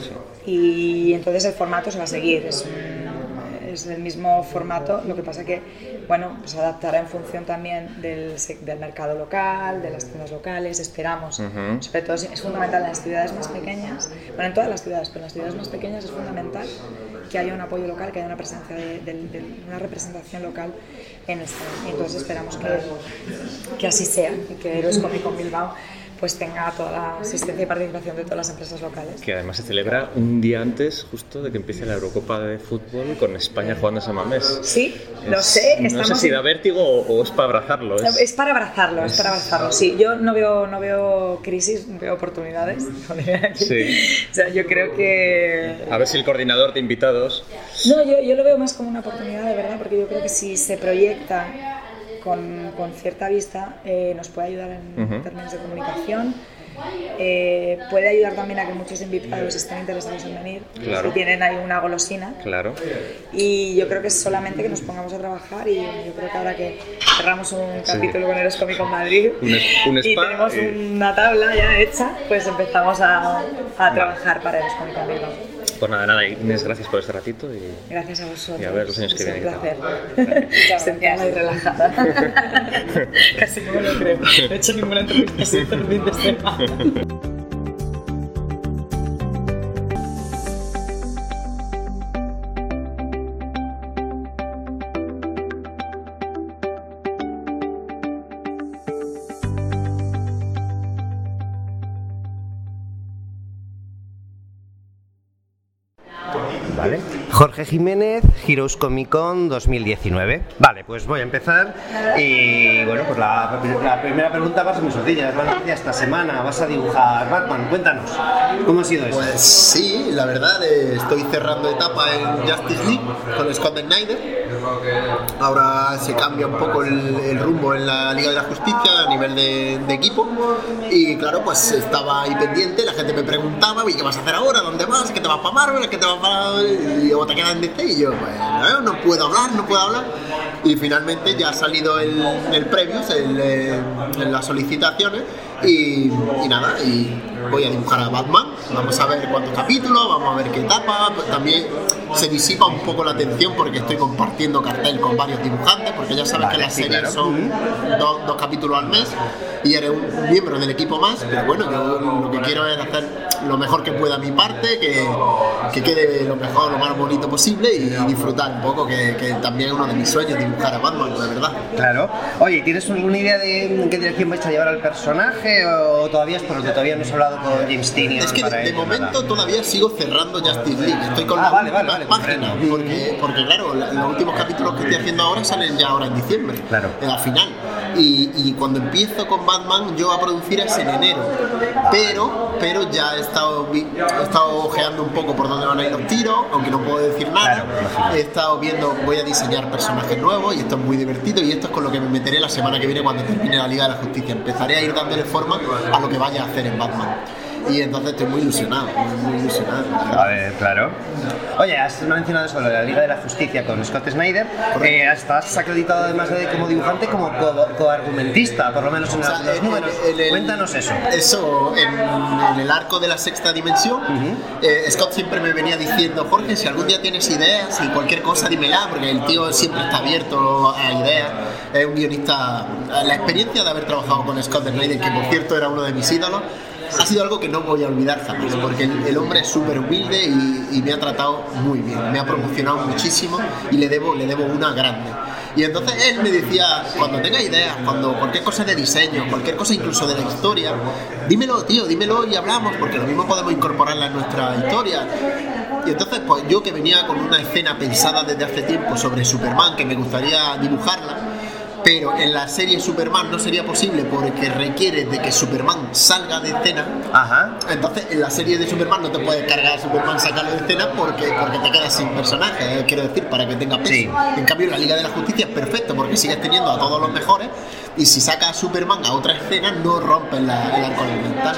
y entonces el formato se va a seguir. Es, un- es el mismo formato, lo que pasa que bueno, se adaptará en función también del, del mercado local, de las tiendas locales, esperamos. Sobre todo es fundamental en las ciudades más pequeñas, bueno, en todas las ciudades, pero en las ciudades más pequeñas es fundamental que haya un apoyo local, que haya una, presencia de, una representación local en el. Y entonces esperamos que, que así sea y que Heroes Comic Con Bilbao pues tenga toda la asistencia y participación de todas las empresas locales. Que además se celebra un día antes justo de que empiece la Eurocopa de fútbol con España jugando a San Mamés. Sí, lo sé, No sé estamos si da vértigo o, o es para abrazarlo. Es, Es para abrazarlo, es para abrazarlo. Sí, yo no veo, no veo crisis, veo oportunidades. (laughs) Sí. O sea, yo creo que A ver si el coordinador de invitados. No, yo, yo lo veo más como una oportunidad de verdad, porque yo creo que si se proyecta con, con cierta vista, eh, nos puede ayudar en términos de comunicación. eh, puede ayudar también a que muchos invitados estén interesados en venir, Claro. si tienen ahí una golosina. Claro. Y yo creo que es solamente que nos pongamos a trabajar y yo creo que ahora que cerramos un Sí. capítulo con Eros Comic Con Madrid Un, y tenemos y- una tabla ya hecha, pues empezamos a, a trabajar para Eros Con Bilbao. Pues nada, nada, Inés, gracias por este ratito y Gracias a vosotros. Y a ver los años que Es un vienen, ¿qué placer. Sentada y relajada. (laughs) Casi no me lo creo. No he hecho ninguna entrevista así este fin de semana. Jorge Jiménez, Heroes Comic Con 2019. Vale, pues voy a empezar. Y bueno, pues la, primera pregunta va a ser muy sencilla. Esta semana. Vas a dibujar Batman. Cuéntanos, ¿cómo ha sido eso? Pues sí, la verdad, eh, estoy cerrando etapa en Justice League con Scott Snyder. Ahora se cambia un poco el, rumbo en la Liga de la Justicia a nivel de, equipo. Y claro, pues estaba ahí pendiente, la gente me preguntaba, ¿y qué vas a hacer ahora? ¿Dónde vas? ¿Qué te vas para Marvel? ¿Qué te vas para.? Y o te quedas en DC? Y yo, bueno, no puedo hablar, no puedo hablar. Y finalmente ya ha salido el, el previews, el, eh, las solicitaciones. Y, y nada, y voy a dibujar a Batman. Vamos a ver cuántos capítulos, vamos a ver qué etapa. También se disipa un poco la atención porque estoy compartiendo cartel con varios dibujantes, porque ya sabes Vale, que las sí, series claro. son dos, dos capítulos al mes y eres un miembro del equipo más. Pero bueno, yo lo que quiero es hacer lo mejor que pueda mi parte, que, que quede lo mejor, lo más bonito posible y disfrutar un poco, que, que también es uno de mis sueños dibujar a Batman, de verdad. Claro. Oye, ¿tienes alguna idea de en qué dirección vais a llevar al personaje o todavía es porque todavía no has hablado con James Tynion Es que para de, ello, momento todavía sigo cerrando Justice League. Estoy con Ah, las vale, últimas vale, vale, páginas. Porque, porque claro, la- los últimos capítulos que estoy haciendo ahora salen ya ahora en diciembre. Claro. En la final. Y, y cuando empiezo con Batman, yo a producir es en enero. Pero, pero ya he estado, he estado ojeando un poco por dónde van a ir los tiros, aunque no puedo decir nada. He estado viendo, voy a diseñar personajes nuevos y esto es muy divertido. Y esto es con lo que me meteré la semana que viene cuando termine la Liga de la Justicia. Empezaré a ir dándole forma a lo que vaya a hacer en Batman. Y entonces estoy muy ilusionado, muy, muy ilusionado. A ver, claro. Oye, has mencionado eso de la Liga de la Justicia con Scott Snyder. Eh, estás acreditado además de como dibujante como co- coargumentista, por lo menos en O sea, los números. en el- Cuéntanos eso. Eso, en, en el arco de la sexta dimensión, eh, Scott siempre me venía diciendo, Jorge, si algún día tienes ideas y cualquier cosa, dímela, porque el tío siempre está abierto a ideas. Es un guionista. La experiencia de haber trabajado con Scott Snyder, que por cierto era uno de mis ídolos, ha sido algo que no voy a olvidar jamás, porque el, el hombre es súper humilde y, y me ha tratado muy bien, me ha promocionado muchísimo y le debo, le debo una grande. Y entonces él me decía, cuando tenga ideas, cuando cualquier cosa de diseño, cualquier cosa incluso de la historia, dímelo, tío, dímelo y hablamos, porque lo mismo podemos incorporarla en nuestra historia. Y entonces, pues yo que venía con una escena pensada desde hace tiempo sobre Superman, que me gustaría dibujarla, pero en la serie Superman no sería posible porque requiere de que Superman salga de escena. Entonces, en la serie de Superman no te puedes cargar a Superman, sacarlo de escena porque, porque te quedas sin personaje, eh, quiero decir, para que tenga peso. En cambio, en la Liga de la Justicia es perfecto porque sigues teniendo a todos los mejores y si sacas a Superman a otra escena no rompes la- el arco argumental.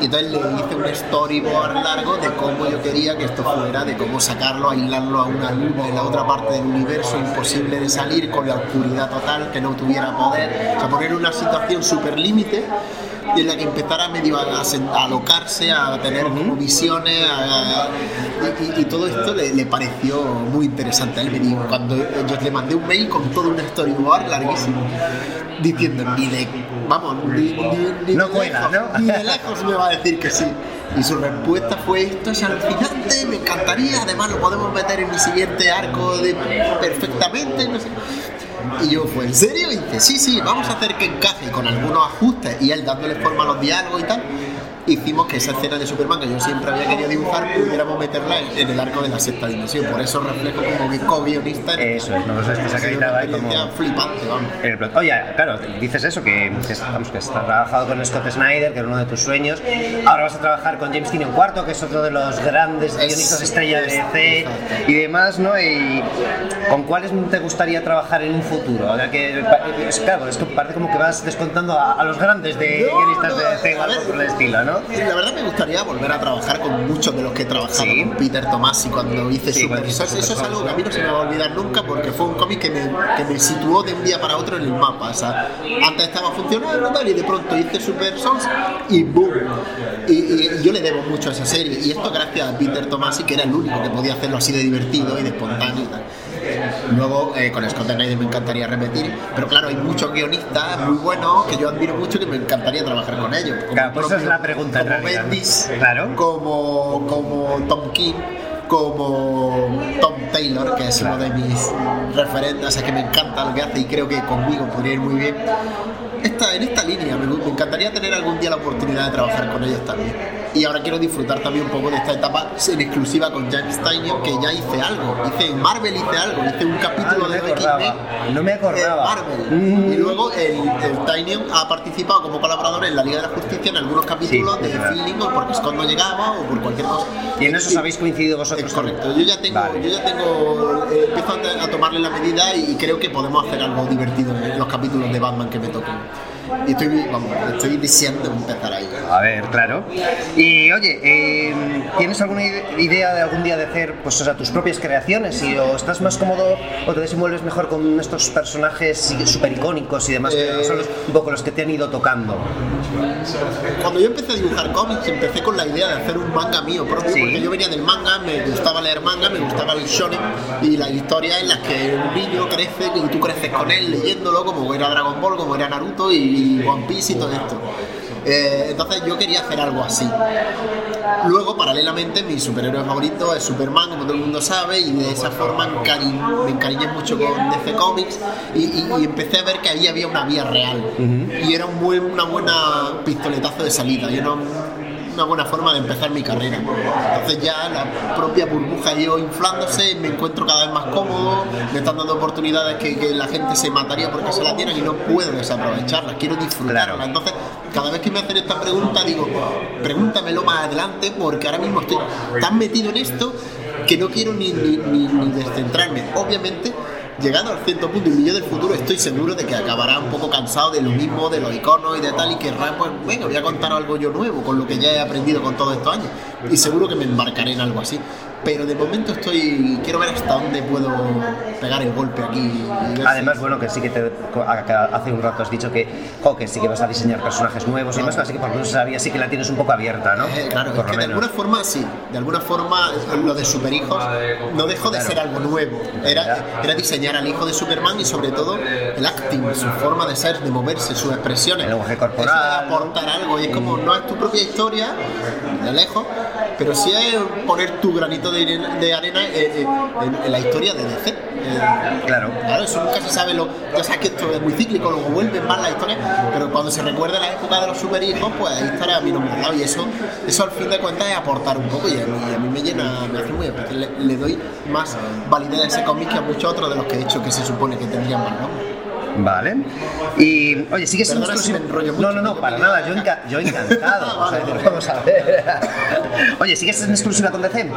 Y entonces le hice un storyboard largo de cómo yo quería que esto fuera, de cómo sacarlo, aislarlo a una luna en la otra parte del universo, imposible de salir, con la oscuridad total, que no tuviera poder. O sea, poner una situación súper límite en la que empezara medio a, a a alocarse, a tener visiones, a- y, y- y todo esto le, le pareció muy interesante a él. Me dijo, cuando yo le mandé un mail con todo un storyboard larguísimo, diciendo, ni de, vamos, ni, ni- ni No de cuela, lejos, ¿no? ni de lejos me va a decir que sí. Y su respuesta fue, esto es alucinante, me encantaría, además lo podemos meter en mi siguiente arco de, perfectamente, no sé. Y yo, ¿fue en serio? Y dice, sí, sí, vamos a hacer que encaje con algunos ajustes y él dándole forma a los diálogos y tal. Hicimos que esa escena de Superman que yo siempre había querido dibujar pudiéramos meterla en, en el arco de la sexta dimensión. Por eso reflejo como mi co-guionista. Eso es, no estás Ha sido acreditado una ahí como. flipante, vamos. en el plot. Oye, claro, dices eso, que, que, estamos, que has trabajado con Scott Snyder, que era uno de tus sueños. Ahora vas a trabajar con James Tynion IV, que es otro de los grandes guionistas estrella de DC y demás, ¿no? Y ¿con cuáles te gustaría trabajar en un futuro? O sea, que, es, claro, esto parece como que vas descontando a, a los grandes de guionistas de DC o algo por el estilo, ¿no? La verdad me gustaría volver a trabajar con muchos de los que he trabajado con Peter Tomasi cuando hice Sí, Super. Eso, es algo que a mí no se me va a olvidar nunca porque fue un cómic que me, que me situó de un día para otro en el mapa. O sea, antes estaba funcionando tal, y de pronto hice Super Sons y boom. Y, y- y yo le debo mucho a esa serie. Y esto gracias a Peter Tomasi, que era el único que podía hacerlo así de divertido y de espontáneo y tal. Luego eh, con Scott Snyder me encantaría repetir, pero claro, hay muchos guionistas muy buenos que yo admiro mucho que me encantaría trabajar con ellos. Como Claro, pues esa es propio- la pregunta en como realidad, ¿no? Bendis, Claro. como, como Tom King, como Tom Taylor, que es uno de mis referentes, o sea que me encanta lo que hace y creo que conmigo podría ir muy bien. Esta, en esta línea me, me encantaría tener algún día la oportunidad de trabajar con ellos también. Y ahora quiero disfrutar también un poco de esta etapa en exclusiva con James Tynion, que ya hice algo. Hice en Marvel hice algo, hice un capítulo Ah, no de. X-Men No me en acordaba. Marvel. Y luego el, el Tynion ha participado como colaborador en la Liga de la Justicia en algunos capítulos Sí, de feeling o porque Scott no llegaba o por cualquier cosa. Y en eso habéis coincidido vosotros. Es correcto. Yo ya tengo, yo ya tengo, eh, empiezo a, a tomarle la medida y creo que podemos hacer algo divertido en los capítulos de Batman que me toquen. Y estoy, vamos, estoy deseando empezar ahí. A ver, claro. Y oye, eh, ¿tienes alguna ide- idea de algún día de hacer pues, o sea, tus propias creaciones? Y, ¿O estás más cómodo o te desenvuelves mejor con estos personajes súper icónicos y demás, que son los- un poco los que te han ido tocando? Cuando yo empecé a dibujar cómics, empecé con la idea de hacer un manga mío propio, porque yo venía del manga, me gustaba leer manga, me gustaba el shonen y las historias en las que un niño crece y tú creces con él leyéndolo, como era Dragon Ball, como era Naruto y One Piece y todo esto. Eh, entonces yo quería hacer algo así. Luego, paralelamente, mi superhéroe favorito es Superman, como todo el mundo sabe, y de esa forma encari- me encariñé mucho con DC Comics y, y- y empecé a ver que ahí había una vía real. Y era un buen, una buena pistoletazo de salida. Yo no, una buena forma de empezar mi carrera. Entonces ya la propia burbuja ha ido inflándose, me encuentro cada vez más cómodo, me están dando oportunidades que, que la gente se mataría porque se la tienen y no puedo desaprovecharlas, quiero disfrutarlas. Entonces, cada vez que me hacen esta pregunta, digo, pregúntamelo más adelante porque ahora mismo estoy tan metido en esto que no quiero ni, ni, ni, ni descentrarme. Obviamente, llegando al cierto punto y yo del futuro, estoy seguro de que acabará un poco cansado de lo mismo, de los iconos y de tal, y querrá, pues, venga, voy a contar algo yo nuevo con lo que ya he aprendido con todos estos años. Y seguro que me embarcaré en algo así. Pero de momento estoy. Quiero ver hasta dónde puedo pegar el golpe aquí. Además, bueno, que sí que te, hace un rato has dicho que, jo, que sí que vas a diseñar personajes nuevos y demás, así que por lo menos sabía sí que la tienes un poco abierta, ¿no? Eh, claro, por es que lo de menos. alguna forma sí, de alguna forma lo de superhijos no dejó de Claro. ser algo nuevo, era, era diseñar al hijo de Superman y sobre todo el acting, su forma de ser, de moverse, sus expresiones. El lenguaje corporal. aportar algo y es como, no es tu propia historia, de lejos, pero sí es poner tu granito de, arena- de arena en, en- en la historia de DC. Eh, Claro. Claro, eso nunca se sabe, lo, ya sabes que esto es muy cíclico, luego vuelven más la historia, pero cuando se recuerda la época de los superhijos, pues ahí estará mi nombre y eso, eso al fin de cuentas es aportar un poco y a mí, a mí me llena, me hace muy especial, le, le doy más validez a ese cómic que a muchos otros de los que he hecho que se supone que tendrían más nombre. Vale. Y, oye, sigues en Perdona si me exclusiva. enrollo mucho, no, no, no, para nada, yo, enca- yo encantado. (laughs) Vamos a ver, vamos a ver. Oye, ¿sigues en exclusiva con DC?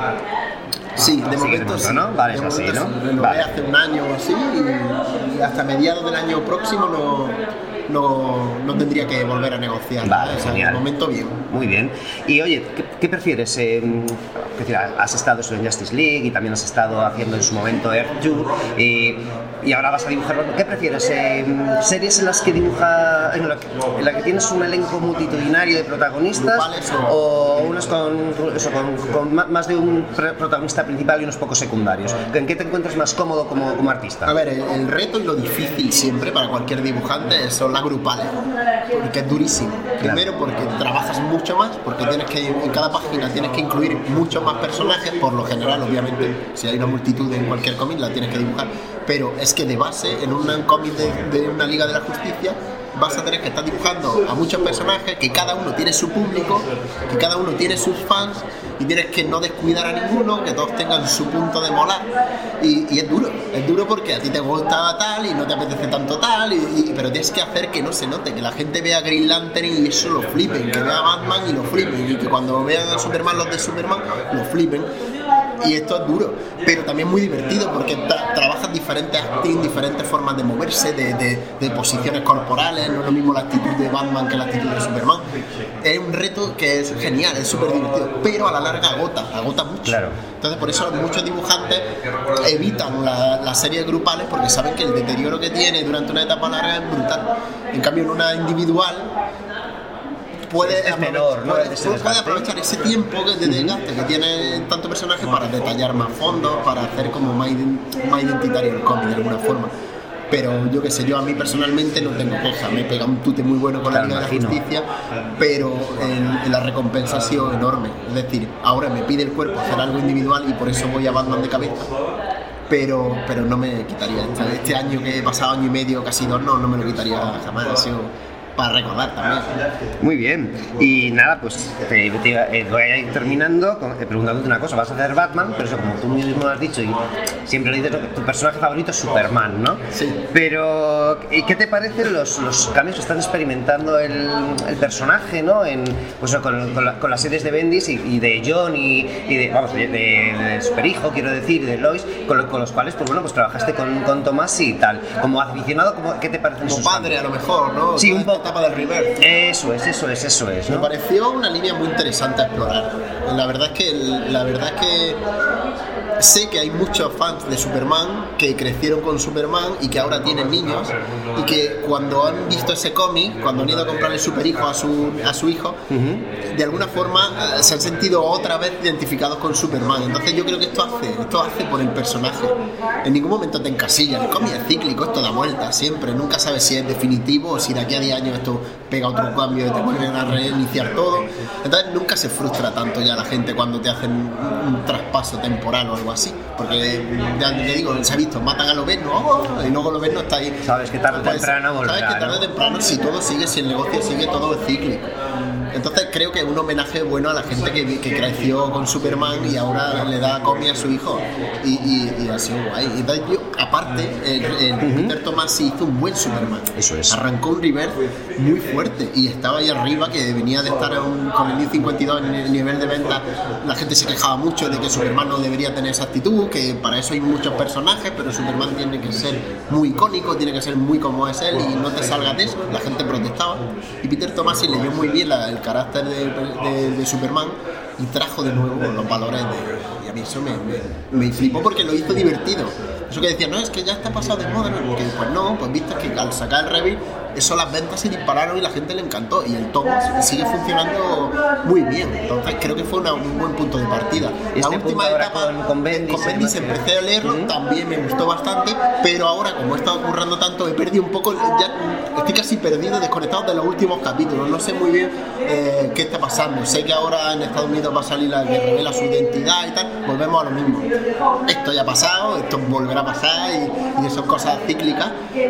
Sí, de Sigues momento sí. ¿no? Vale, es así, ¿no? sí. Vale. hace un año o así y, y hasta mediados del año próximo no, no, no tendría que volver a negociar. Vale. O sea, de momento bien. Muy bien. Y oye, ¿qué, qué prefieres? Eh, es decir, has estado en Justice League y también has estado haciendo en su momento Earth 2 y, y ahora vas a dibujar. ¿Qué prefieres? Eh, ¿Series en las que dibuja, en la, en la que tienes un elenco multitudinario de protagonistas Grupales o unas con, eso, con, con más de un protagonista principal y unos pocos secundarios? ¿En qué te encuentras más cómodo como, como artista? A ver, el, el reto y lo difícil siempre para cualquier dibujante son las grupales, porque es durísimo. Primero porque trabajas mucho más, porque tienes que en cada página tienes que incluir muchos más personajes, por lo general, obviamente, si hay una multitud en cualquier cómic la tienes que dibujar, pero es que de base en un cómic de, de una Liga de la Justicia vas a tener que estar dibujando a muchos personajes, que cada uno tiene su público, que cada uno tiene sus fans y tienes que no descuidar a ninguno, que todos tengan su punto de molar. Y, es duro, es duro porque a ti te gusta tal y no te apetece tanto tal, y- pero tienes que hacer que no se note, que la gente vea Green Lantern y eso lo flipen, que vea Batman y lo flipen, y que cuando vean a Superman los de Superman lo flipen. Y esto es duro, pero también muy divertido porque tra- trabajas diferentes acting, diferentes formas de moverse, de, de- de posiciones corporales, no es lo mismo la actitud de Batman que la actitud de Superman. Es un reto que es genial, es súper divertido, pero a la larga agota, agota mucho. Entonces por eso muchos dibujantes evitan la- las series grupales porque saben que el deterioro que tiene durante una etapa larga es brutal. En cambio en una individual puede, Es menor, ¿no? puede- puede aprovechar ese tiempo que de desgaste que tiene tanto personaje para detallar más fondos, para hacer como más, más identitario el cómic de alguna forma. Pero yo qué sé, yo a mí personalmente no tengo queja, me pega un tute muy bueno con la Liga de la. Justicia, pero el- la recompensa ha sido enorme. Es decir, ahora me pide el cuerpo hacer algo individual y por eso voy a Batman de cabeza. Pero, pero no me quitaría. Este, este año que he pasado año y medio, casi dos, no, no me lo quitaría jamás. Ha sido para recordar también. Muy bien. Y nada, pues te, te eh, voy a ir terminando con- eh, preguntándote una cosa. Vas a hacer Batman, pero eso como tú mismo has dicho y siempre lo dices, tu personaje favorito es Superman, ¿no? Sí. Pero, ¿y ¿qué te parecen los, los cambios que están experimentando el, el personaje, ¿no? En, pues, con, con la- con las series de Bendis y, y de John y, y de, vamos, de, de, de Superhijo, quiero decir, y de Lois, con, con los cuales, pues bueno, pues trabajaste con, con Tomás y tal. Como aficionado, ¿cómo- ¿qué te parecen Como padre, cambios? a lo mejor, ¿no? Sí, un esta poco. Etapa del reverse. Eso es, eso es, eso es, Me pareció una línea muy interesante a explorar. La verdad es que la verdad es que sé que hay muchos fans de Superman que crecieron con Superman y que ahora tienen niños y que cuando han visto ese cómic, cuando han ido a comprarle Superhijo a su a su hijo, de alguna forma eh, se han sentido otra vez identificados con Superman. Entonces yo creo que esto hace, esto hace por el personaje. En ningún momento te encasilla. El cómic es cíclico, esto da vueltas siempre. Nunca sabes si es definitivo o si de aquí a 10 años esto pega otro cambio y te vuelven a reiniciar todo. Entonces nunca se frustra tanto ya la gente cuando te hacen un, un traspaso temporal o algo así. Porque ya te digo, se ha visto, matan a Lobezno oh, y luego Lobezno está ahí. Sabes que tarde o Pues, temprano volverá, Sabes que tarde o ¿no? temprano, si todo sigue, si el negocio sigue, todo es cíclico. Entonces creo que es un homenaje bueno a la gente que, que creció con Superman y ahora le da cómic a su hijo. Y, y, y ha sido guay. Y entonces yo, aparte, el, el Peter Thomas hizo un buen Superman. Eso es. Arrancó un reverse muy fuerte y estaba ahí arriba que venía de estar un- con el 1052 en el nivel de venta. La gente se quejaba mucho de que Superman no debería tener esa actitud, que para eso hay muchos personajes, pero Superman tiene que ser muy icónico, tiene que ser muy como es él y no te salgas de eso. La gente protestaba. Y Peter Tomasi leyó muy bien la- el carácter de, Superman y trajo de nuevo los valores de. Y a mí eso me, me, me flipó porque lo hizo divertido. Eso que decía, no, es que ya está pasado de moda, ¿no? Porque, pues no, pues viste que al sacar el Revit, eso las ventas se dispararon y la gente le encantó. Y el Thomas sigue funcionando muy bien. Entonces creo que fue una- un buen punto de partida. La este última etapa con- con Bendis, con Bendis empecé a leerlo, también me gustó bastante, pero ahora como he estado currando tanto, he perdido un poco, ya estoy casi perdido, desconectado de los últimos capítulos. No sé muy bien eh, qué está pasando. Sé que ahora en Estados Unidos va a salir la que revela su identidad y tal. Volvemos a lo mismo. Esto ya ha pasado, esto volverá a pasar y, y son cosas cíclicas,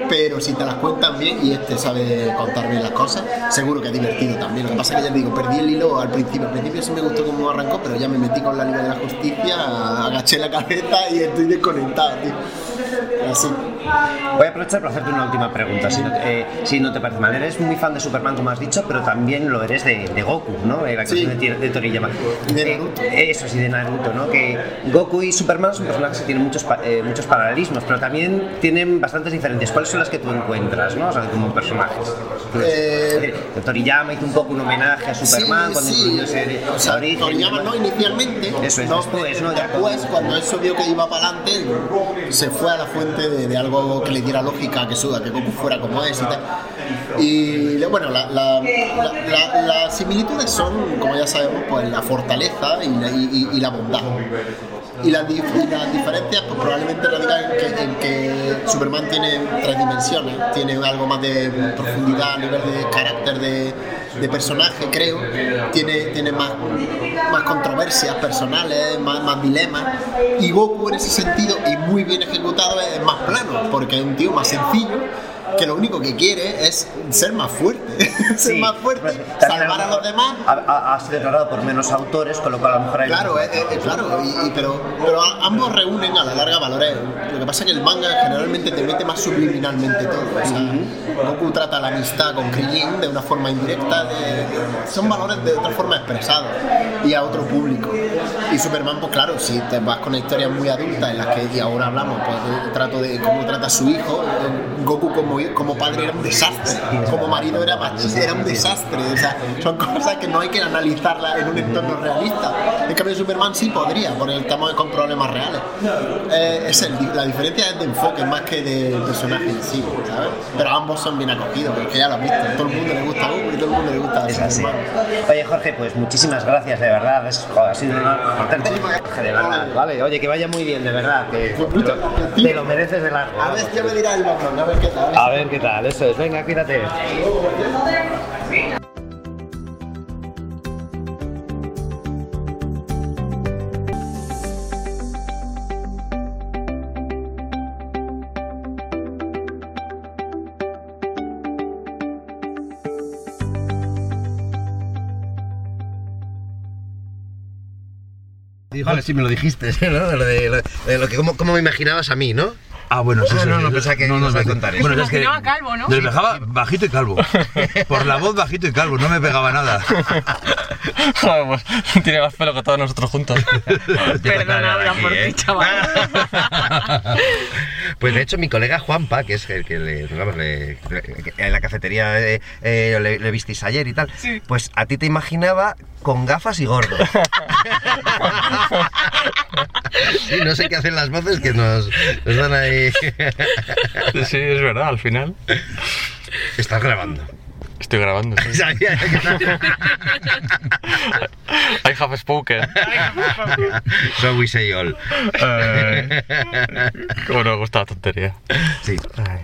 pero si te las cuentan bien y este sabe contar bien las cosas, seguro que es divertido también. Lo que pasa es que ya te digo, perdí el hilo al principio. Al principio sí me gustó cómo arrancó, pero ya me metí con la Liga de la Justicia, agaché la cabeza y estoy desconectado, tío. Así. Voy a aprovechar para hacerte una última pregunta, si no, te- eh, si no te parece mal. Eres muy fan de Superman, como has dicho, pero también lo eres de, de Goku, ¿no? Eh, La Sí. canción de, de Toriyama. De Eh, eso sí, de Naruto, ¿no? Que Goku y Superman son personajes que tienen muchos, eh, muchos paralelismos, pero también tienen bastantes diferencias. ¿Cuáles son las que tú encuentras, ¿no? O sea, como personajes. Eh, Eh, Toriyama hizo un poco un homenaje a Superman Sí, cuando sí. incluyó ese O sea, origen. Toriyama no inicialmente. Eso es, no, después, ¿no? Después, cuando eso vio que iba para adelante, se fue a la fuente de, de algo que le diera lógica, que suda, que Goku fuera como es y tal. Y bueno, la- la- la- la- las similitudes son, como ya sabemos, pues la fortaleza y la, bondad. Y las, diferencias pues, probablemente radican en que, en que Superman tiene tres dimensiones, tiene algo más de profundidad a nivel de carácter de, de personaje, creo, tiene, tiene más, más controversias personales, más, más dilemas, y Goku en ese sentido, y muy bien ejecutado, es más plano, porque es un tío más sencillo, que lo único que quiere es ser más fuerte, (laughs) ser más fuerte, salvar a los demás Ha, sido declarado por menos autores, con lo cual a lo mejor hay Claro, eh, eh, claro, y, y- pero, pero a- ambos reúnen a la larga valores. Lo que pasa es que el manga generalmente te mete más subliminalmente todo. O sea, Goku trata la amistad con Krillin de una forma indirecta, de- son valores de otra forma expresados y a otro público. Y Superman, pues claro, si te vas con historias muy adultas en las que y ahora hablamos, pues trato de cómo trata a su hijo, Goku como, como padre era un desastre, como marido era machista, era un desastre. O sea, son cosas que no hay que analizarlas en un entorno realista. En cambio, Superman sí podría, porque estamos con problemas reales. Eh, es el- la diferencia es de enfoque más que de personaje en sí, ¿sabes? Pero ambos son bien acogidos, porque ya lo has visto. Todo el mundo le gusta Goku y todo el mundo le gusta Es así. Oye, Jorge, pues muchísimas gracias, de verdad. Es, joder, ha sido un honor conocerte. Jorge, de verdad. Vale, oye, que vaya muy bien, de verdad. Que te lo, te lo mereces de largo. A ver, ya me dirá el Batman, a ver qué tal. A ver qué tal, eso es. Venga, cuídate. Vale, sí me lo dijiste, (laughs) ¿no? De, de lo que, cómo, cómo me imaginabas a mí, ¿no? Ah, bueno, sí, Ah, sí, no, sí. no, pensaba que no, no, ibas a contar eso. Bueno, es que calvo, ¿no? bajito y calvo. Por la voz bajito y calvo, no me pegaba nada. Joder, (laughs) pues tiene más pelo que todos nosotros juntos. (laughs) Perdona, habla por ¿eh? ti, chaval. (laughs) Pues de hecho mi colega Juanpa, que es el que le, vamos, le- le- en la cafetería eh, eh, le, le visteis ayer y tal, pues a ti te imaginaba con gafas y gordo. (laughs) Sí, no sé qué hacen las voces que nos, nos dan ahí. Sí, es verdad, al final. Estás grabando. Estoy grabando. sí. (laughs) Sabía que- I have spoken. So we say all. Ay, Cómo nos gusta la tontería. Sí. Ay.